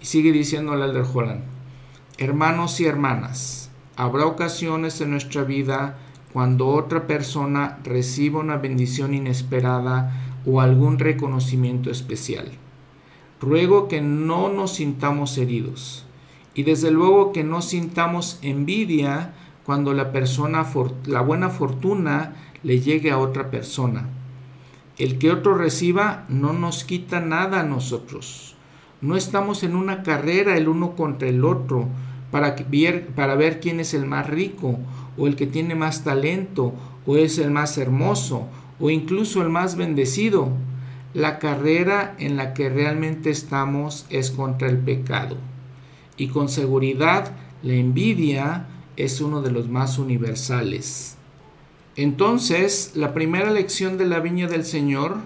Y sigue diciendo el Elder Holland, hermanos y hermanas, habrá ocasiones en nuestra vida cuando otra persona reciba una bendición inesperada o algún reconocimiento especial. Ruego que no nos sintamos heridos y desde luego que no sintamos envidia cuando la persona la buena fortuna le llegue a otra persona. El que otro reciba no nos quita nada a nosotros. No estamos en una carrera el uno contra el otro para para ver quién es el más rico o el que tiene más talento o es el más hermoso o incluso el más bendecido. La carrera en la que realmente estamos es contra el pecado. Y con seguridad la envidia es uno de los más universales. Entonces, la primera lección de la viña del Señor,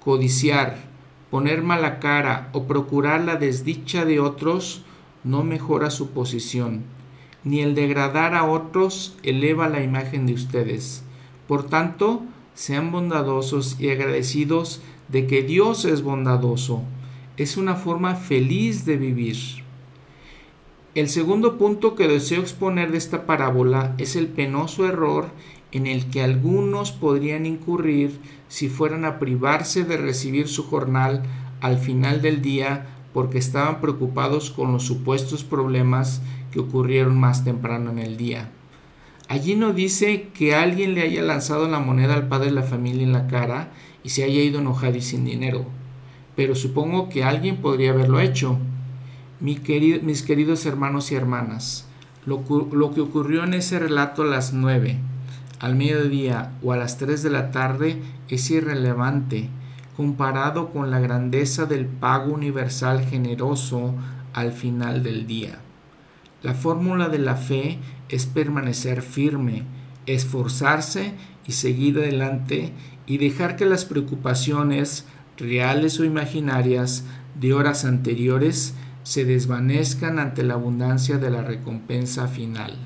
codiciar, poner mala cara o procurar la desdicha de otros, no mejora su posición, ni el degradar a otros eleva la imagen de ustedes. Por tanto, sean bondadosos y agradecidos de que Dios es bondadoso. Es una forma feliz de vivir. El segundo punto que deseo exponer de esta parábola es el penoso error en el que algunos podrían incurrir si fueran a privarse de recibir su jornal al final del día porque estaban preocupados con los supuestos problemas que ocurrieron más temprano en el día. Allí no dice que alguien le haya lanzado la moneda al padre de la familia en la cara y se haya ido enojado y sin dinero, pero supongo que alguien podría haberlo hecho. mis queridos hermanos y hermanas, lo, lo que ocurrió en ese relato a las nueve, al mediodía o a las tres de la tarde es irrelevante comparado con la grandeza del pago universal generoso al final del día. La fórmula de la fe es permanecer firme, esforzarse y seguir adelante y dejar que las preocupaciones, reales o imaginarias, de horas anteriores se desvanezcan ante la abundancia de la recompensa final.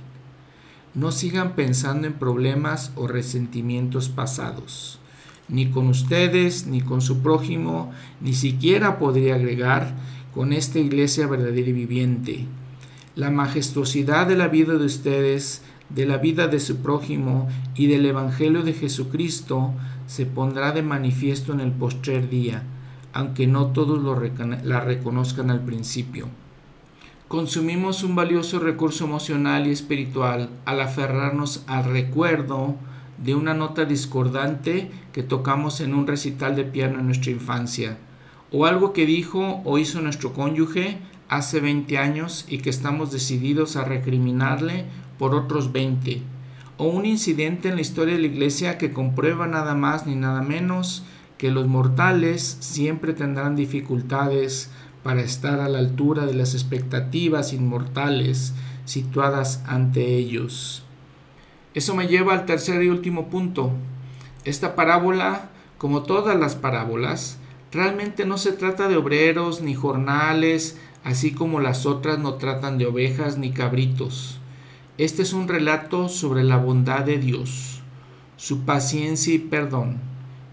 No sigan pensando en problemas o resentimientos pasados ni con ustedes, ni con su prójimo, ni siquiera podría agregar con esta iglesia verdadera y viviente. La majestuosidad de la vida de ustedes, de la vida de su prójimo y del Evangelio de Jesucristo se pondrá de manifiesto en el postrer día, aunque no todos lo la reconozcan al principio. Consumimos un valioso recurso emocional y espiritual al aferrarnos al recuerdo, de una nota discordante que tocamos en un recital de piano en nuestra infancia, o algo que dijo o hizo nuestro cónyuge hace 20 años y que estamos decididos a recriminarle por otros 20, o un incidente en la historia de la iglesia que comprueba nada más ni nada menos que los mortales siempre tendrán dificultades para estar a la altura de las expectativas inmortales situadas ante ellos. Eso me lleva al tercer y último punto. Esta parábola, como todas las parábolas, realmente no se trata de obreros ni jornales, así como las otras no tratan de ovejas ni cabritos. Este es un relato sobre la bondad de Dios, su paciencia y perdón,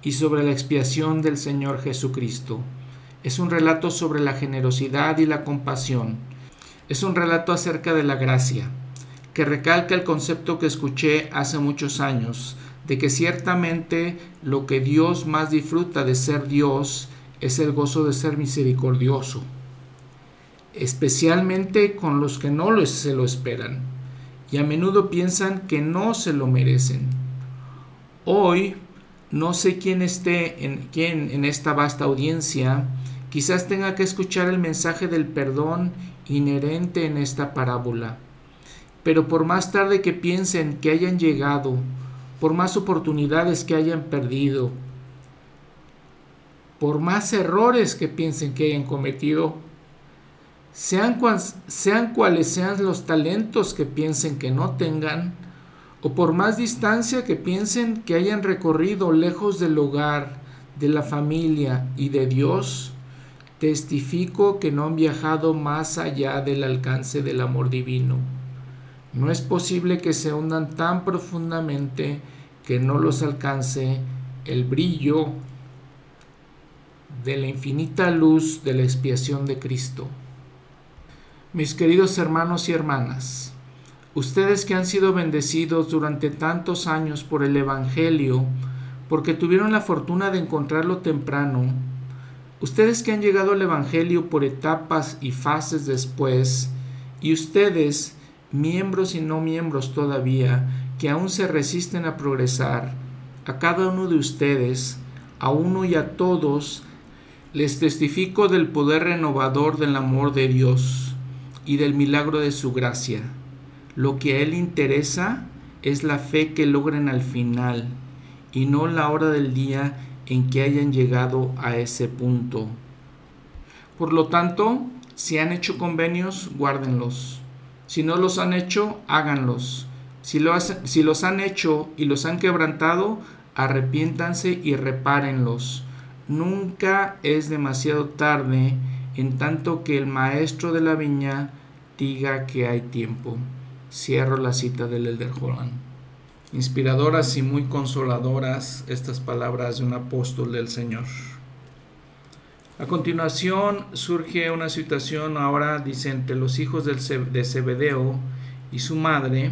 y sobre la expiación del Señor Jesucristo. Es un relato sobre la generosidad y la compasión. Es un relato acerca de la gracia que recalca el concepto que escuché hace muchos años, de que ciertamente lo que Dios más disfruta de ser Dios es el gozo de ser misericordioso, especialmente con los que no se lo esperan y a menudo piensan que no se lo merecen. Hoy no sé quién esté en, quién en esta vasta audiencia, quizás tenga que escuchar el mensaje del perdón inherente en esta parábola pero por más tarde que piensen que hayan llegado, por más oportunidades que hayan perdido, por más errores que piensen que hayan cometido, sean, sean cuales sean los talentos que piensen que no tengan, o por más distancia que piensen que hayan recorrido lejos del hogar, de la familia y de Dios, testifico que no han viajado más allá del alcance del amor divino. No es posible que se hundan tan profundamente que no los alcance el brillo de la infinita luz de la expiación de Cristo. Mis queridos hermanos y hermanas, Ustedes que han sido bendecidos durante tantos años por el Evangelio, porque tuvieron la fortuna de encontrarlo temprano, ustedes que han llegado al Evangelio por etapas y fases después, y ustedes, miembros y no miembros todavía, que aún se resisten a progresar, a cada uno de ustedes, a uno y a todos, les testifico del poder renovador del amor de Dios y del milagro de su gracia. Lo que a Él interesa es la fe que logren al final y no la hora del día en que hayan llegado a ese punto. Por lo tanto, si han hecho convenios, guárdenlos. Si no los han hecho, háganlos. Si, si los han hecho y los han quebrantado, arrepiéntanse y repárenlos. Nunca es demasiado tarde en tanto que el maestro de la viña diga que hay tiempo. Cierro la cita del Elder Holland. Inspiradoras y muy consoladoras estas palabras de un apóstol del Señor. A continuación surge una situación ahora, dice, entre los hijos de Zebedeo y su madre.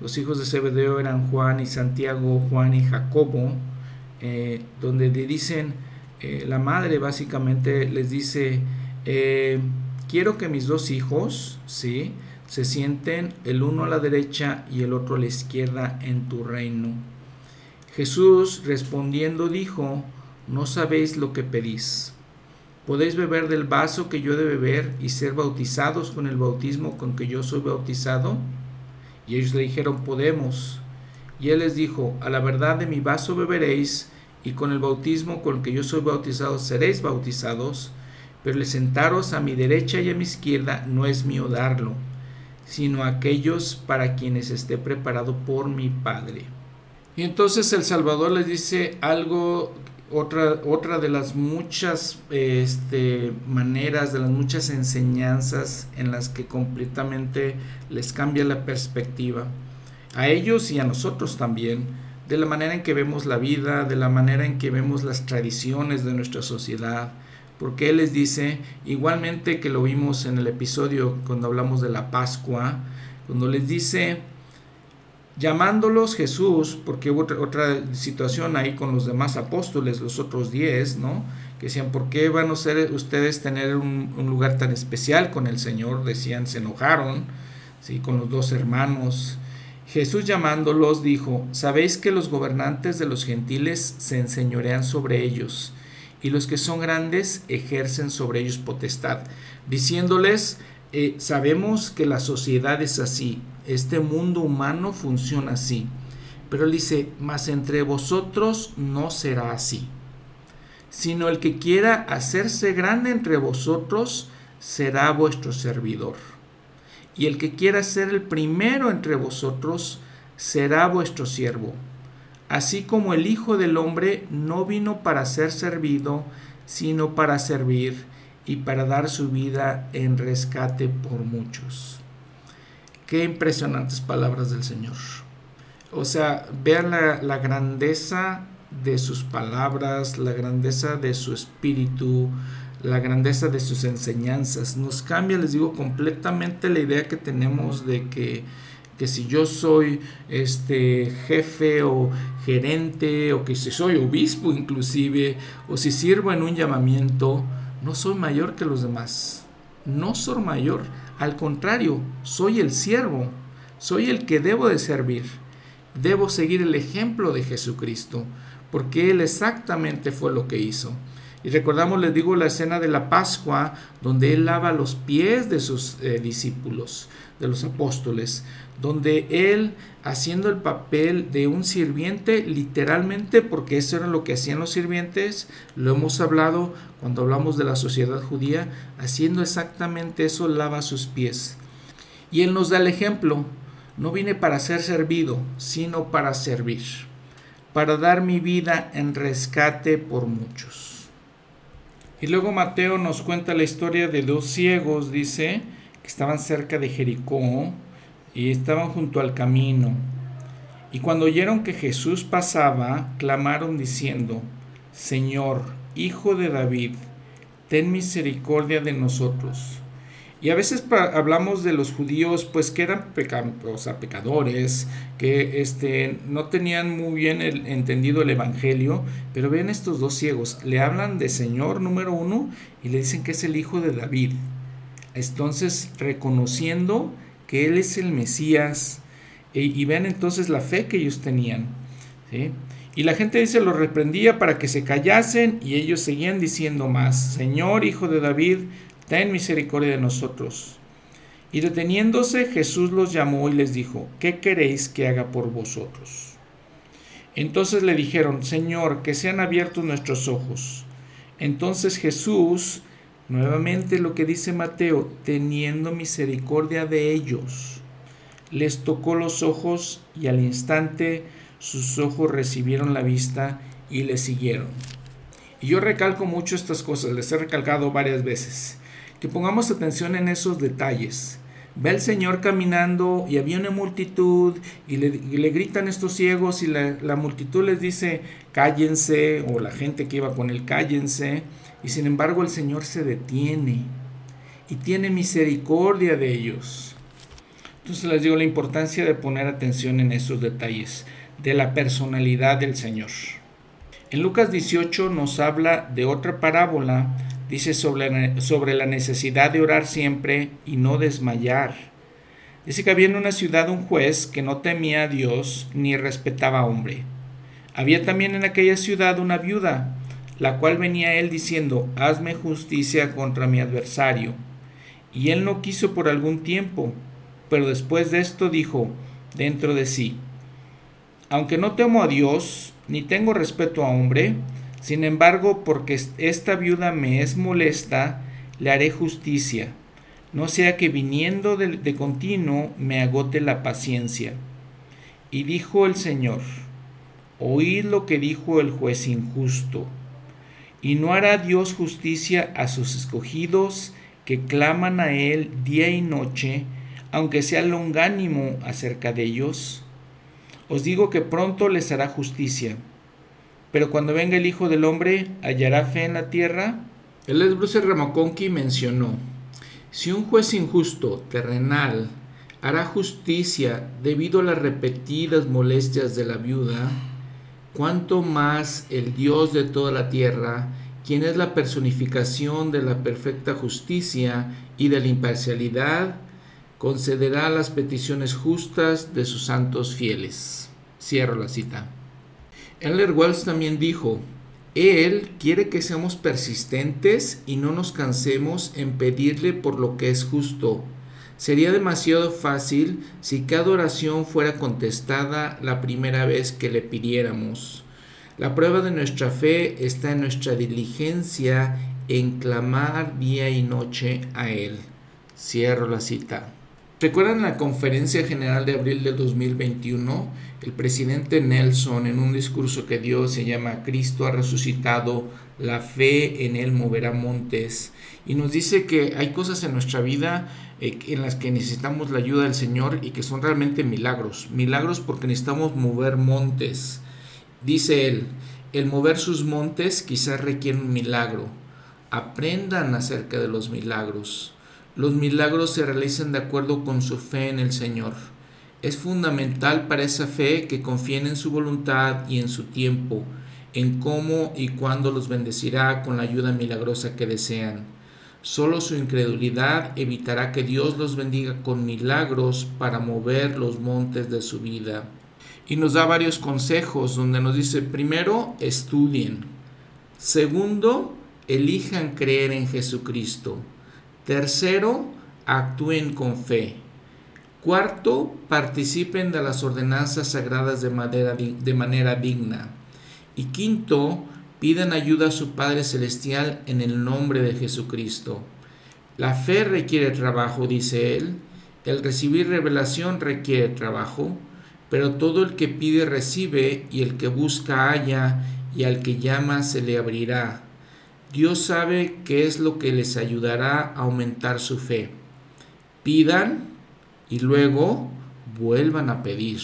Los hijos de Zebedeo eran Juan y Santiago, Juan y Jacobo, eh, donde le dicen, eh, la madre básicamente les dice, eh, quiero que mis dos hijos, ¿sí? se sienten el uno a la derecha y el otro a la izquierda en tu reino. Jesús respondiendo dijo, no sabéis lo que pedís. ¿Podéis beber del vaso que yo he de beber y ser bautizados con el bautismo con que yo soy bautizado? Y ellos le dijeron, podemos. Y él les dijo, a la verdad de mi vaso beberéis, y con el bautismo con que yo soy bautizado seréis bautizados, pero el sentaros a mi derecha y a mi izquierda no es mío darlo sino aquellos para quienes esté preparado por mi Padre. Y entonces el Salvador les dice algo, otra, otra de las muchas este, maneras, de las muchas enseñanzas en las que completamente les cambia la perspectiva. A ellos y a nosotros también, de la manera en que vemos la vida, de la manera en que vemos las tradiciones de nuestra sociedad, porque Él les dice, igualmente que lo vimos en el episodio cuando hablamos de la Pascua, cuando les dice, llamándolos Jesús, porque hubo otra, situación ahí con los demás apóstoles, los otros diez, ¿no? Que decían, ¿por qué van a ser ustedes tener un, un, lugar tan especial con el Señor? Decían, se enojaron, ¿sí? Con los dos hermanos. Jesús llamándolos dijo, ¿sabéis que los gobernantes de los gentiles se enseñorean sobre ellos? Y los que son grandes ejercen sobre ellos potestad, diciéndoles, eh, sabemos que la sociedad es así, este mundo humano funciona así, pero él dice, mas entre vosotros no será así, sino el que quiera hacerse grande entre vosotros será vuestro servidor, y el que quiera ser el primero entre vosotros será vuestro siervo así como el Hijo del Hombre no vino para ser servido, sino para servir y para dar su vida en rescate por muchos. Qué impresionantes palabras del Señor. O sea, vean la, grandeza de sus palabras, la grandeza de su espíritu, la grandeza de sus enseñanzas. Nos cambia, les digo, completamente la idea que tenemos de que que si yo soy este jefe o gerente o que si soy obispo inclusive o si sirvo en un llamamiento, no soy mayor que los demás. No soy mayor, al contrario, soy el siervo, soy el que debo de servir. Debo seguir el ejemplo de Jesucristo, porque Él exactamente fue lo que hizo. Y recordamos, les digo, la escena de la Pascua, donde Él lava los pies de sus eh, discípulos, de los apóstoles, donde Él, haciendo el papel de un sirviente, literalmente, porque eso era lo que hacían los sirvientes, lo hemos hablado cuando hablamos de la sociedad judía, haciendo exactamente eso, lava sus pies. Y Él nos da el ejemplo, no vine para ser servido, sino para servir, para dar mi vida en rescate por muchos. Y luego Mateo nos cuenta la historia de dos ciegos, dice, que estaban cerca de Jericó y estaban junto al camino. Y cuando oyeron que Jesús pasaba, clamaron diciendo, Señor, Hijo de David, ten misericordia de nosotros. Y a veces hablamos de los judíos, pues que eran pecadores, que este, no tenían muy bien entendido el Evangelio, pero ven estos dos ciegos, le hablan de Señor número uno y le dicen que es el hijo de David. Entonces, reconociendo que Él es el Mesías, y, ven entonces la fe que ellos tenían. Y la gente dice, lo reprendía para que se callasen y ellos seguían diciendo más, Señor, hijo de David, ten misericordia de nosotros. Y deteniéndose, Jesús los llamó y les dijo, ¿qué queréis que haga por vosotros? Entonces le dijeron, Señor, que sean abiertos nuestros ojos. Entonces Jesús, nuevamente lo que dice Mateo, teniendo misericordia de ellos, les tocó los ojos y al instante sus ojos recibieron la vista y le siguieron. Y yo recalco mucho estas cosas, les he recalcado varias veces que pongamos atención en esos detalles. Ve el Señor caminando y había una multitud y le, gritan estos ciegos y la, la, multitud les dice cállense o la gente que iba con él cállense y sin embargo el Señor se detiene y tiene misericordia de ellos. Entonces les digo la importancia de poner atención en esos detalles de la personalidad del Señor. En Lucas 18 nos habla de otra parábola Dice sobre, sobre la necesidad de orar siempre y no desmayar. Dice que había en una ciudad un juez que no temía a Dios ni respetaba a hombre. Había también en aquella ciudad una viuda, la cual venía él diciendo, hazme justicia contra mi adversario. Y él no quiso por algún tiempo, pero después de esto dijo dentro de sí, aunque no temo a Dios, ni tengo respeto a hombre, sin embargo, porque esta viuda me es molesta, le haré justicia, no sea que viniendo de, continuo me agote la paciencia. Y dijo el Señor, oíd lo que dijo el juez injusto, y no hará Dios justicia a sus escogidos que claman a Él día y noche, aunque sea longánimo acerca de ellos. Os digo que pronto les hará justicia pero cuando venga el Hijo del Hombre, ¿hallará fe en la tierra? El Bruce Ramaconqui mencionó, si un juez injusto, terrenal, hará justicia debido a las repetidas molestias de la viuda, cuánto más el Dios de toda la tierra, quien es la personificación de la perfecta justicia y de la imparcialidad, concederá las peticiones justas de sus santos fieles. Cierro la cita. Eller Wells también dijo, Él quiere que seamos persistentes y no nos cansemos en pedirle por lo que es justo. Sería demasiado fácil si cada oración fuera contestada la primera vez que le pidiéramos. La prueba de nuestra fe está en nuestra diligencia en clamar día y noche a Él. Cierro la cita. ¿Recuerdan la conferencia general de abril de 2021? El presidente Nelson en un discurso que dio se llama Cristo ha resucitado, la fe en él moverá montes y nos dice que hay cosas en nuestra vida eh, en las que necesitamos la ayuda del Señor y que son realmente milagros, milagros porque necesitamos mover montes. Dice él, el mover sus montes quizás requiere un milagro. Aprendan acerca de los milagros. Los milagros se realizan de acuerdo con su fe en el Señor. Es fundamental para esa fe que confíen en su voluntad y en su tiempo, en cómo y cuándo los bendecirá con la ayuda milagrosa que desean. Solo su incredulidad evitará que Dios los bendiga con milagros para mover los montes de su vida. Y nos da varios consejos donde nos dice, primero, estudien. Segundo, elijan creer en Jesucristo. Tercero, actúen con fe. Cuarto, participen de las ordenanzas sagradas de manera, de manera digna. Y quinto, pidan ayuda a su Padre Celestial en el nombre de Jesucristo. La fe requiere trabajo, dice él. El recibir revelación requiere trabajo, pero todo el que pide recibe y el que busca halla y al que llama se le abrirá. Dios sabe qué es lo que les ayudará a aumentar su fe. Pidan y luego vuelvan a pedir.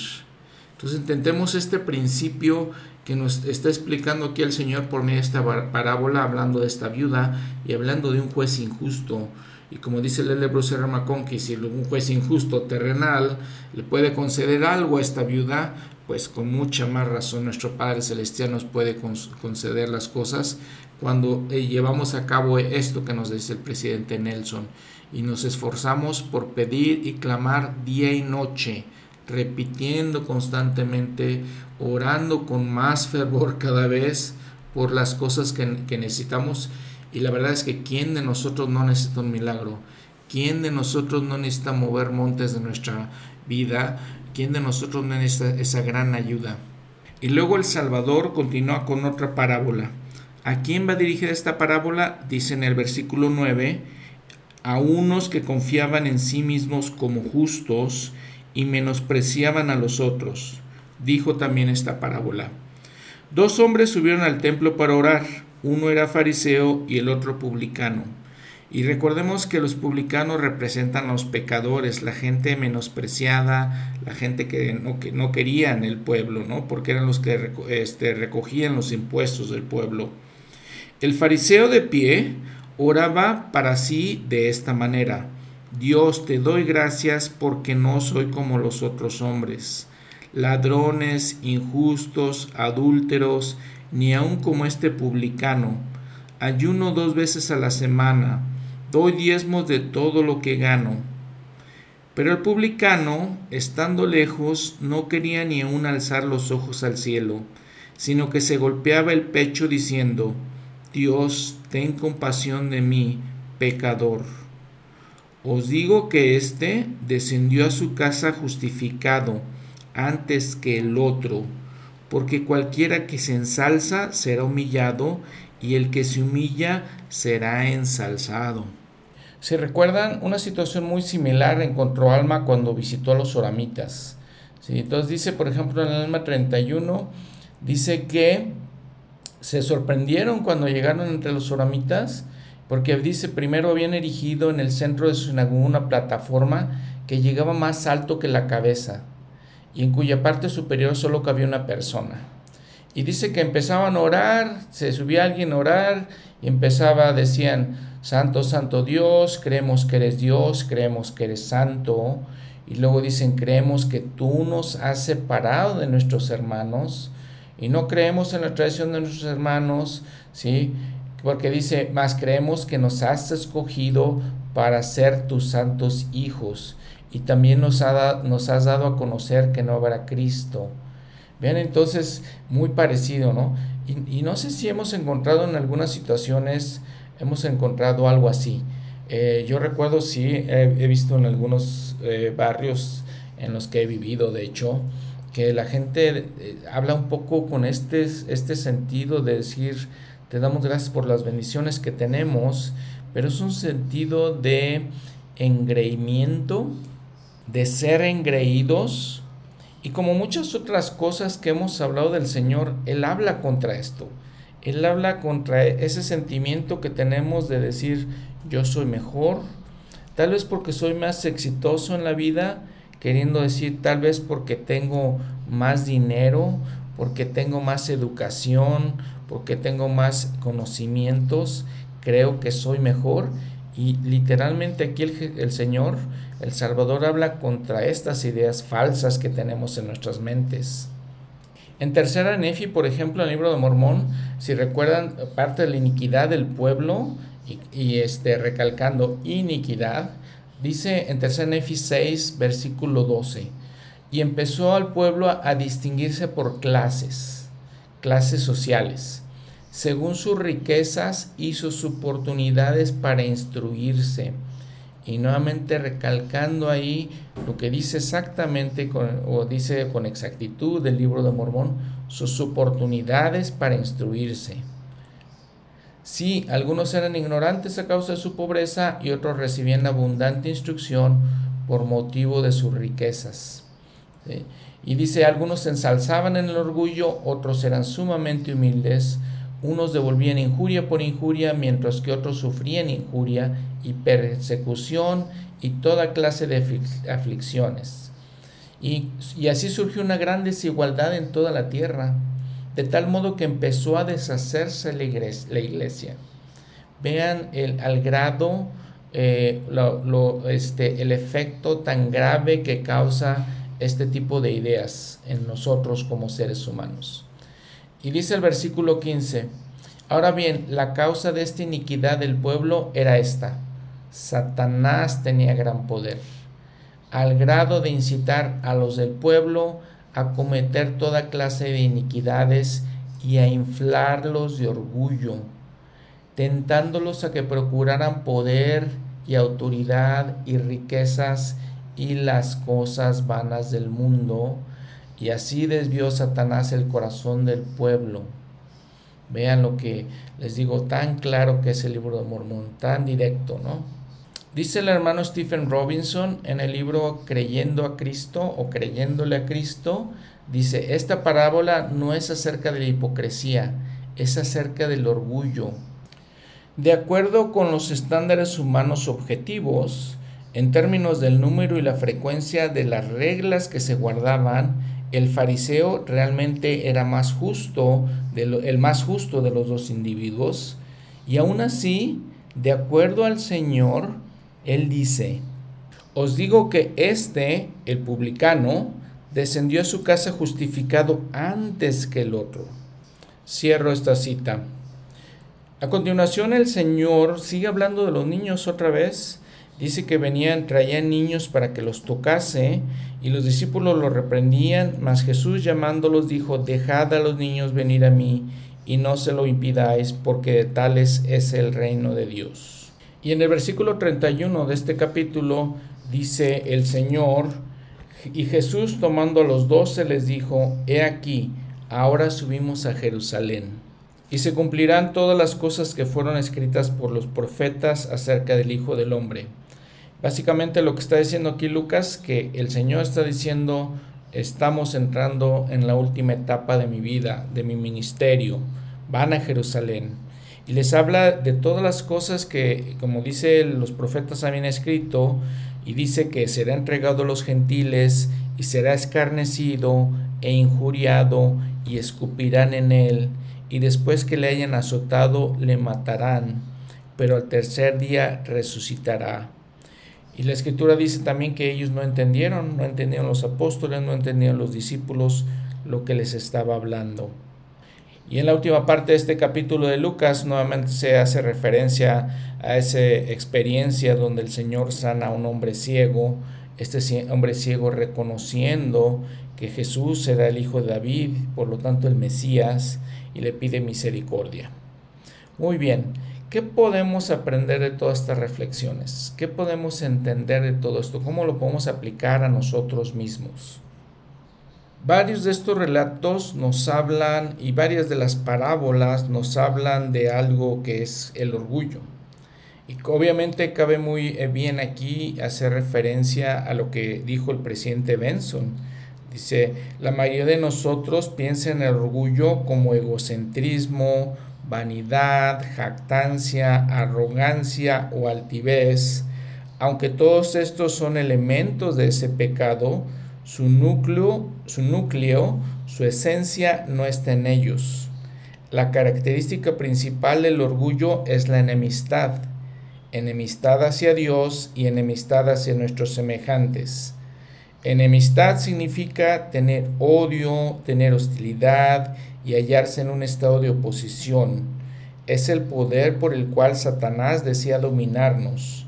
Entonces intentemos este principio que nos está explicando aquí el Señor por medio de esta parábola, hablando de esta viuda y hablando de un juez injusto. Y como dice Lele Bruce Ramacón, que si un juez injusto terrenal le puede conceder algo a esta viuda, pues con mucha más razón nuestro Padre Celestial nos puede conceder las cosas cuando eh, llevamos a cabo esto que nos dice el presidente Nelson y nos esforzamos por pedir y clamar día y noche, repitiendo constantemente, orando con más fervor cada vez por las cosas que, necesitamos. Y la verdad es que ¿quién de nosotros no necesita un milagro? ¿Quién de nosotros no necesita mover montes de nuestra vida? ¿Quién de nosotros no necesita esa gran ayuda? Y luego el Salvador continúa con otra parábola. ¿A quién va dirigida esta parábola? Dice en el versículo 9, a unos que confiaban en sí mismos como justos y menospreciaban a los otros. Dijo también esta parábola. Dos hombres subieron al templo para orar, uno era fariseo y el otro publicano. Y recordemos que los publicanos representan a los pecadores, la gente menospreciada, la gente que no, que no querían el pueblo, ¿no? porque eran los que este, recogían los impuestos del pueblo. El fariseo de pie oraba para sí de esta manera. Dios te doy gracias porque no soy como los otros hombres, ladrones, injustos, adúlteros, ni aun como este publicano. Ayuno dos veces a la semana doy diezmos de todo lo que gano. Pero el publicano, estando lejos, no quería ni aun alzar los ojos al cielo, sino que se golpeaba el pecho diciendo, Dios, ten compasión de mí, pecador. Os digo que éste descendió a su casa justificado antes que el otro, porque cualquiera que se ensalza será humillado, y el que se humilla será ensalzado. Si recuerdan, una situación muy similar encontró Alma cuando visitó a los oramitas. Entonces dice, por ejemplo, en el Alma 31, dice que se sorprendieron cuando llegaron entre los oramitas, porque dice, primero habían erigido en el centro de su sinagoga una plataforma que llegaba más alto que la cabeza, y en cuya parte superior solo cabía una persona. Y dice que empezaban a orar, se subía alguien a orar, y empezaba, decían, Santo, Santo Dios, creemos que eres Dios, creemos que eres santo. Y luego dicen, creemos que tú nos has separado de nuestros hermanos. Y no creemos en la tradición de nuestros hermanos, ¿sí? Porque dice, más creemos que nos has escogido para ser tus santos hijos. Y también nos, ha nos has dado a conocer que no habrá Cristo. Vean entonces, muy parecido, ¿no? Y, y no sé si hemos encontrado en algunas situaciones hemos encontrado algo así. Eh, yo recuerdo, sí, he, visto en algunos eh, barrios en los que he vivido, de hecho, que la gente eh, habla un poco con este, este sentido de decir, te damos gracias por las bendiciones que tenemos, pero es un sentido de engreimiento, de ser engreídos, y como muchas otras cosas que hemos hablado del Señor, Él habla contra esto. Él habla contra ese sentimiento que tenemos de decir yo soy mejor, tal vez porque soy más exitoso en la vida, queriendo decir tal vez porque tengo más dinero, porque tengo más educación, porque tengo más conocimientos, creo que soy mejor. Y literalmente aquí el, el Señor, el Salvador, habla contra estas ideas falsas que tenemos en nuestras mentes. En tercera Nefi, por ejemplo, en el libro de Mormón, si recuerdan parte de la iniquidad del pueblo y, este, recalcando iniquidad, dice en tercera Nefi 6, versículo 12, y empezó al pueblo a, distinguirse por clases, clases sociales. Según sus riquezas y sus oportunidades para instruirse y nuevamente recalcando ahí lo que dice exactamente o dice con exactitud del libro de Mormón, sus oportunidades para instruirse. Sí, algunos eran ignorantes a causa de su pobreza y otros recibían abundante instrucción por motivo de sus riquezas. Y dice, algunos se ensalzaban en el orgullo, otros eran sumamente humildes, unos devolvían injuria por injuria, mientras que otros sufrían injuria y persecución y toda clase de aflicciones. Y, así surgió una gran desigualdad en toda la tierra, de tal modo que empezó a deshacerse la iglesia. Vean el, al grado eh, este, el efecto tan grave que causa este tipo de ideas en nosotros como seres humanos. Y dice el versículo 15, ahora bien, la causa de esta iniquidad del pueblo era esta, Satanás tenía gran poder, al grado de incitar a los del pueblo a cometer toda clase de iniquidades y a inflarlos de orgullo, tentándolos a que procuraran poder y autoridad y riquezas y las cosas vanas del mundo, y así desvió Satanás el corazón del pueblo. Vean lo que les digo, tan claro que es el libro de Mormón, tan directo, ¿no? Dice el hermano Stephen Robinson en el libro Creyendo a Cristo o Creyéndole a Cristo, dice, esta parábola no es acerca de la hipocresía, es acerca del orgullo. De acuerdo con los estándares humanos objetivos, en términos del número y la frecuencia de las reglas que se guardaban, el fariseo realmente era más justo, el más justo de los dos individuos, y aún así, de acuerdo al Señor, Él dice, os digo que este, el publicano, descendió a su casa justificado antes que el otro. Cierro esta cita. A continuación el Señor sigue hablando de los niños otra vez dice que venían, traían niños para que los tocase, y los discípulos los reprendían, mas Jesús llamándolos dijo, dejad a los niños venir a mí, y no se lo impidáis, porque de tales es el reino de Dios. Y en el versículo 31 de este capítulo dice el Señor, y Jesús tomando a los doce les dijo, He aquí, ahora subimos a Jerusalén. Y se cumplirán todas las cosas que fueron escritas por los profetas acerca del Hijo del Hombre. Básicamente lo que está diciendo aquí Lucas, que el Señor está diciendo, estamos entrando en la última etapa de mi vida, de mi ministerio, van a Jerusalén. Y les habla de todas las cosas que, como dice los profetas habían escrito, y dice que será entregado a los gentiles y será escarnecido e injuriado y escupirán en él, y después que le hayan azotado le matarán, pero al tercer día resucitará. Y la escritura dice también que ellos no entendieron, no entendieron los apóstoles, no entendieron los discípulos lo que les estaba hablando. Y en la última parte de este capítulo de Lucas nuevamente se hace referencia a esa experiencia donde el Señor sana a un hombre ciego, este hombre ciego reconociendo que Jesús era el Hijo de David, por lo tanto el Mesías, y le pide misericordia. Muy bien, ¿Qué podemos aprender de todas estas reflexiones? ¿Qué podemos entender de todo esto? ¿Cómo lo podemos aplicar a nosotros mismos? Varios de estos relatos nos hablan y varias de las parábolas nos hablan de algo que es el orgullo. Y obviamente cabe muy eh, bien aquí hacer referencia a lo que dijo el presidente Benson. Dice, la mayoría de nosotros piensa en el orgullo como egocentrismo, vanidad, jactancia, arrogancia o altivez, aunque todos estos son elementos de ese pecado, su núcleo, su núcleo, su esencia no está en ellos. La característica principal del orgullo es la enemistad, enemistad hacia Dios y enemistad hacia nuestros semejantes. Enemistad significa tener odio, tener hostilidad y hallarse en un estado de oposición. Es el poder por el cual Satanás desea dominarnos.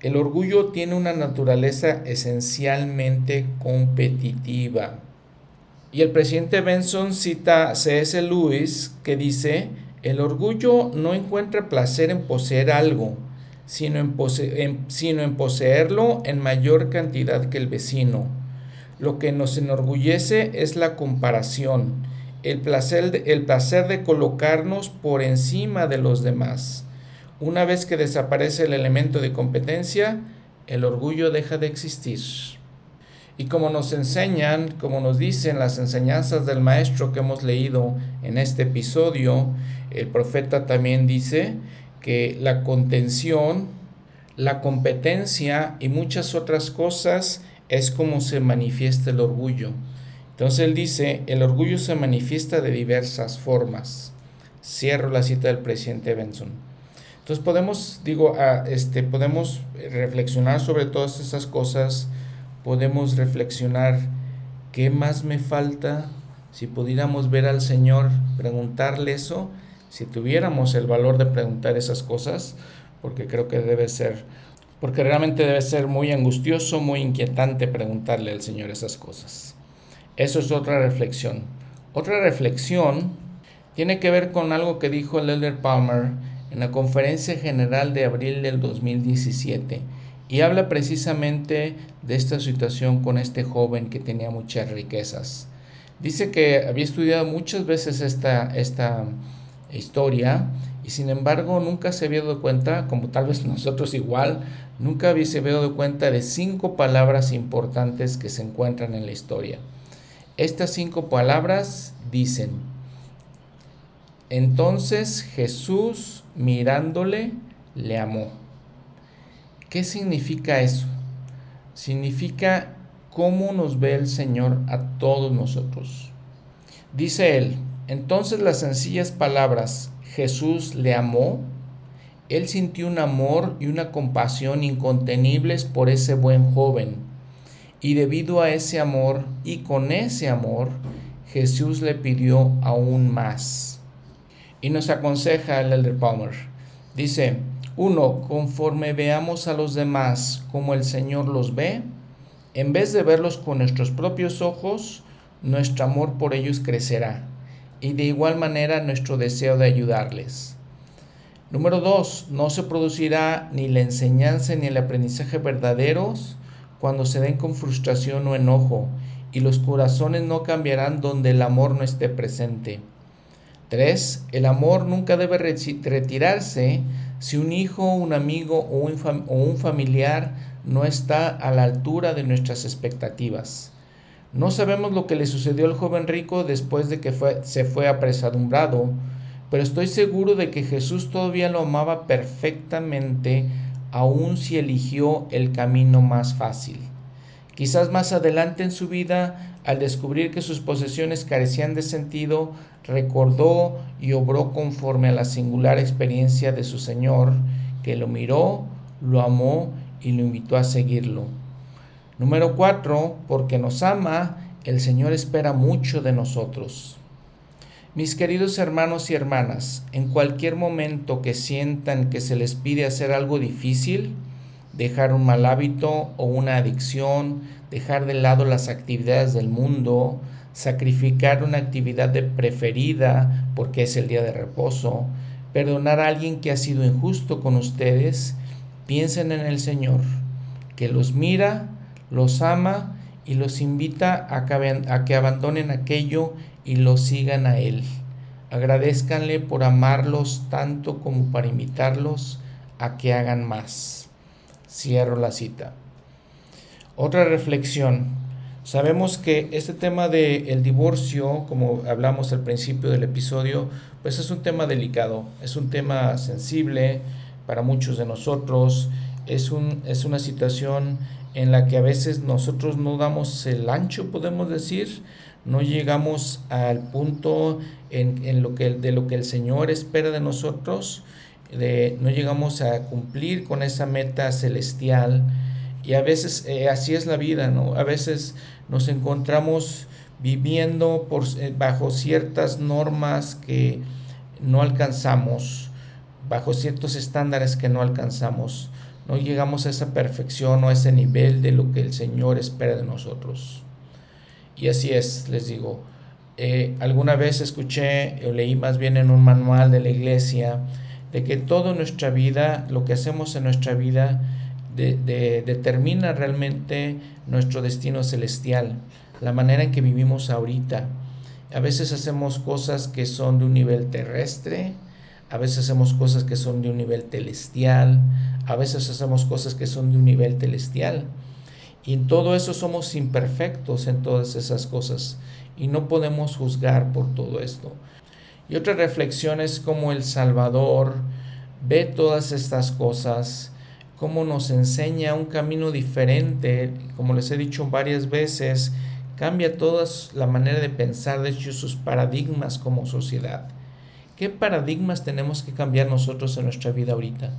El orgullo tiene una naturaleza esencialmente competitiva. Y el presidente Benson cita a C.S. Lewis que dice, el orgullo no encuentra placer en poseer algo, sino en, poseerlo en mayor cantidad que el vecino. Lo que nos enorgullece es la comparación, el placer de colocarnos por encima de los demás. Una vez que desaparece el elemento de competencia, el orgullo deja de existir. Y como nos enseñan, como nos dicen las enseñanzas del maestro que hemos leído en este episodio, el profeta también dice que la contención, la competencia y muchas otras cosas es como se manifiesta el orgullo. Entonces él dice, el orgullo se manifiesta de diversas formas. Cierro la cita del presidente Benson. Entonces podemos, digo, este, podemos reflexionar sobre todas esas cosas, podemos reflexionar qué más me falta, si pudiéramos ver al Señor, preguntarle eso, si tuviéramos el valor de preguntar esas cosas, porque creo que debe ser, porque realmente debe ser muy angustioso, muy inquietante preguntarle al Señor esas cosas. Eso es otra reflexión. Otra reflexión tiene que ver con algo que dijo el Elder Palmer en la conferencia general de abril del 2017 y habla precisamente de esta situación con este joven que tenía muchas riquezas. Dice que había estudiado muchas veces esta, esta historia y sin embargo nunca se había dado cuenta, como tal vez nosotros igual, nunca se había dado cuenta de cinco palabras importantes que se encuentran en la historia. Estas cinco palabras dicen, entonces Jesús mirándole le amó. ¿Qué significa eso? Significa cómo nos ve el Señor a todos nosotros. Dice él, entonces las sencillas palabras Jesús le amó, él sintió un amor y una compasión incontenibles por ese buen joven. Y debido a ese amor y con ese amor, Jesús le pidió aún más. Y nos aconseja el Elder Palmer. Dice, uno, conforme veamos a los demás como el Señor los ve, en vez de verlos con nuestros propios ojos, nuestro amor por ellos crecerá y de igual manera nuestro deseo de ayudarles. Número dos, no se producirá ni la enseñanza ni el aprendizaje verdaderos cuando se den con frustración o enojo y los corazones no cambiarán donde el amor no esté presente. 3. El amor nunca debe retirarse si un hijo, un amigo o un, o un familiar no está a la altura de nuestras expectativas. No sabemos lo que le sucedió al joven rico después de que se fue apresadumbrado, pero estoy seguro de que Jesús todavía lo amaba perfectamente, aun si eligió el camino más fácil. Quizás más adelante en su vida, al descubrir que sus posesiones carecían de sentido, recordó y obró conforme a la singular experiencia de su Señor, que lo miró, lo amó y lo invitó a seguirlo. Número cuatro, porque nos ama, el Señor espera mucho de nosotros. Mis queridos hermanos y hermanas, en cualquier momento que sientan que se les pide hacer algo difícil, dejar un mal hábito o una adicción, dejar de lado las actividades del mundo, sacrificar una actividad de preferida porque es el día de reposo, perdonar a alguien que ha sido injusto con ustedes, Piensen en el Señor, que los mira, los ama y los invita a que, abandonen aquello y lo sigan a Él. Agradezcanle por amarlos tanto como para invitarlos a que hagan más. Cierro la cita. Otra reflexión. Sabemos que este tema del divorcio, como hablamos al principio del episodio, pues es un tema delicado, es un tema sensible, para muchos de nosotros. Es, un, es una situación en la que a veces nosotros no damos el ancho, podemos decir, no llegamos al punto en, lo que, de lo que el Señor espera de nosotros, de, no llegamos a cumplir con esa meta celestial. Y a veces eh, así es la vida, ¿no? A veces nos encontramos viviendo por, eh, bajo ciertas normas que no alcanzamos bajo ciertos estándares que no alcanzamos. No llegamos a esa perfección o a ese nivel de lo que el Señor espera de nosotros. Y así es, les digo. Eh, alguna vez escuché o leí más bien en un manual de la iglesia de que toda nuestra vida, lo que hacemos en nuestra vida, determina realmente nuestro destino celestial, la manera en que vivimos ahorita. A veces hacemos cosas que son de un nivel terrestre, a veces hacemos cosas que son de un nivel celestial, a veces hacemos cosas que son de un nivel celestial. Y en todo eso somos imperfectos en todas esas cosas y no podemos juzgar por todo esto. Y otra reflexión es cómo el Salvador ve todas estas cosas, cómo nos enseña un camino diferente, como les he dicho varias veces, cambia toda la manera de pensar, de hecho sus paradigmas como sociedad ¿Qué paradigmas tenemos que cambiar nosotros en nuestra vida ahorita?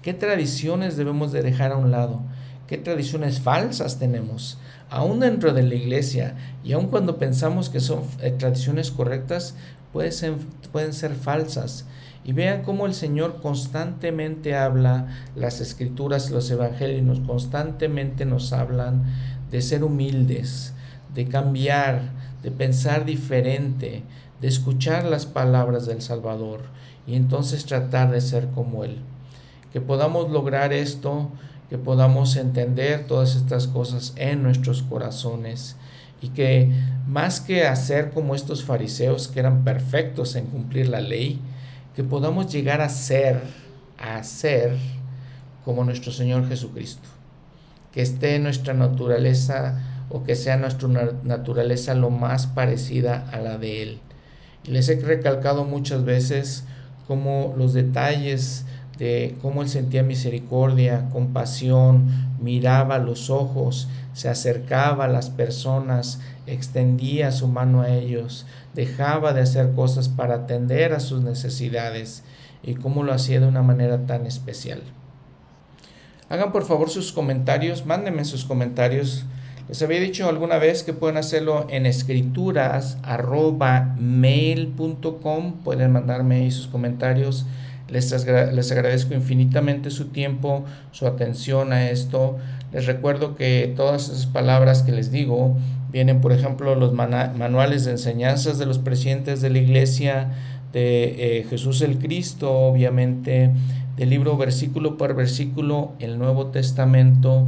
¿Qué tradiciones debemos de dejar a un lado? ¿Qué tradiciones falsas tenemos? Aún dentro de la iglesia y aun cuando pensamos que son eh, tradiciones correctas, pueden ser, pueden ser falsas. Y vean cómo el Señor constantemente habla, las escrituras, los evangelios constantemente nos hablan de ser humildes, de cambiar, de pensar diferente, de escuchar las palabras del Salvador y entonces tratar de ser como Él. Que podamos lograr esto, que podamos entender todas estas cosas en nuestros corazones y que más que hacer como estos fariseos que eran perfectos en cumplir la ley, que podamos llegar a ser, a ser como nuestro Señor Jesucristo. Que esté nuestra naturaleza o que sea nuestra naturaleza lo más parecida a la de Él. Y les he recalcado muchas veces cómo los detalles de cómo Él sentía misericordia, compasión, miraba los ojos, se acercaba a las personas, extendía su mano a ellos, dejaba de hacer cosas para atender a sus necesidades y cómo lo hacía de una manera tan especial. Hagan por favor sus comentarios, mándenme sus comentarios les había dicho alguna vez que pueden hacerlo en escrituras. Pueden mandarme sus comentarios. Les, les agradezco infinitamente su tiempo, su atención a esto. Les recuerdo que todas esas palabras que les digo vienen, por ejemplo, los manuales de enseñanzas de los presidentes de la iglesia, de eh, Jesús el Cristo, obviamente, del libro versículo por versículo, el Nuevo Testamento.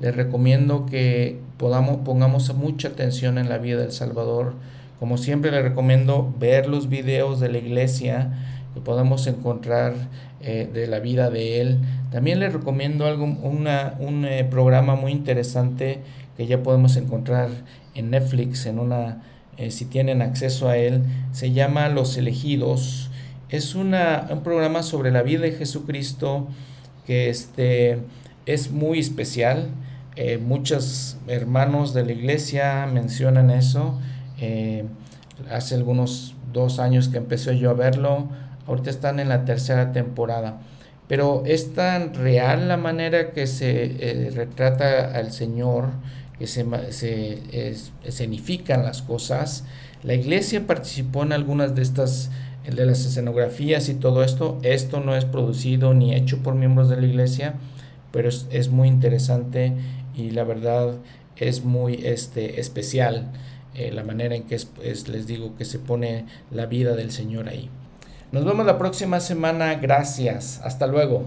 Les recomiendo que podamos, pongamos mucha atención en la vida del Salvador. Como siempre les recomiendo ver los videos de la iglesia que podamos encontrar eh, de la vida de él. También les recomiendo algo, una, un eh, programa muy interesante que ya podemos encontrar en Netflix, en una, eh, si tienen acceso a él. Se llama Los Elegidos. Es una, un programa sobre la vida de Jesucristo que este, es muy especial. Muchos hermanos de la iglesia mencionan eso. Hace algunos dos años que empecé yo a verlo. Ahorita están en la tercera temporada. Pero es tan real la manera que se eh, retrata al Señor, que se, se escenifican las cosas. La iglesia participó en algunas de estas, de las escenografías y todo esto. Esto no es producido ni hecho por miembros de la iglesia, pero es, es muy interesante y la verdad es muy este, especial eh, la manera en que es, les digo que se pone la vida del Señor ahí. Nos vemos la próxima semana. Gracias. Hasta luego.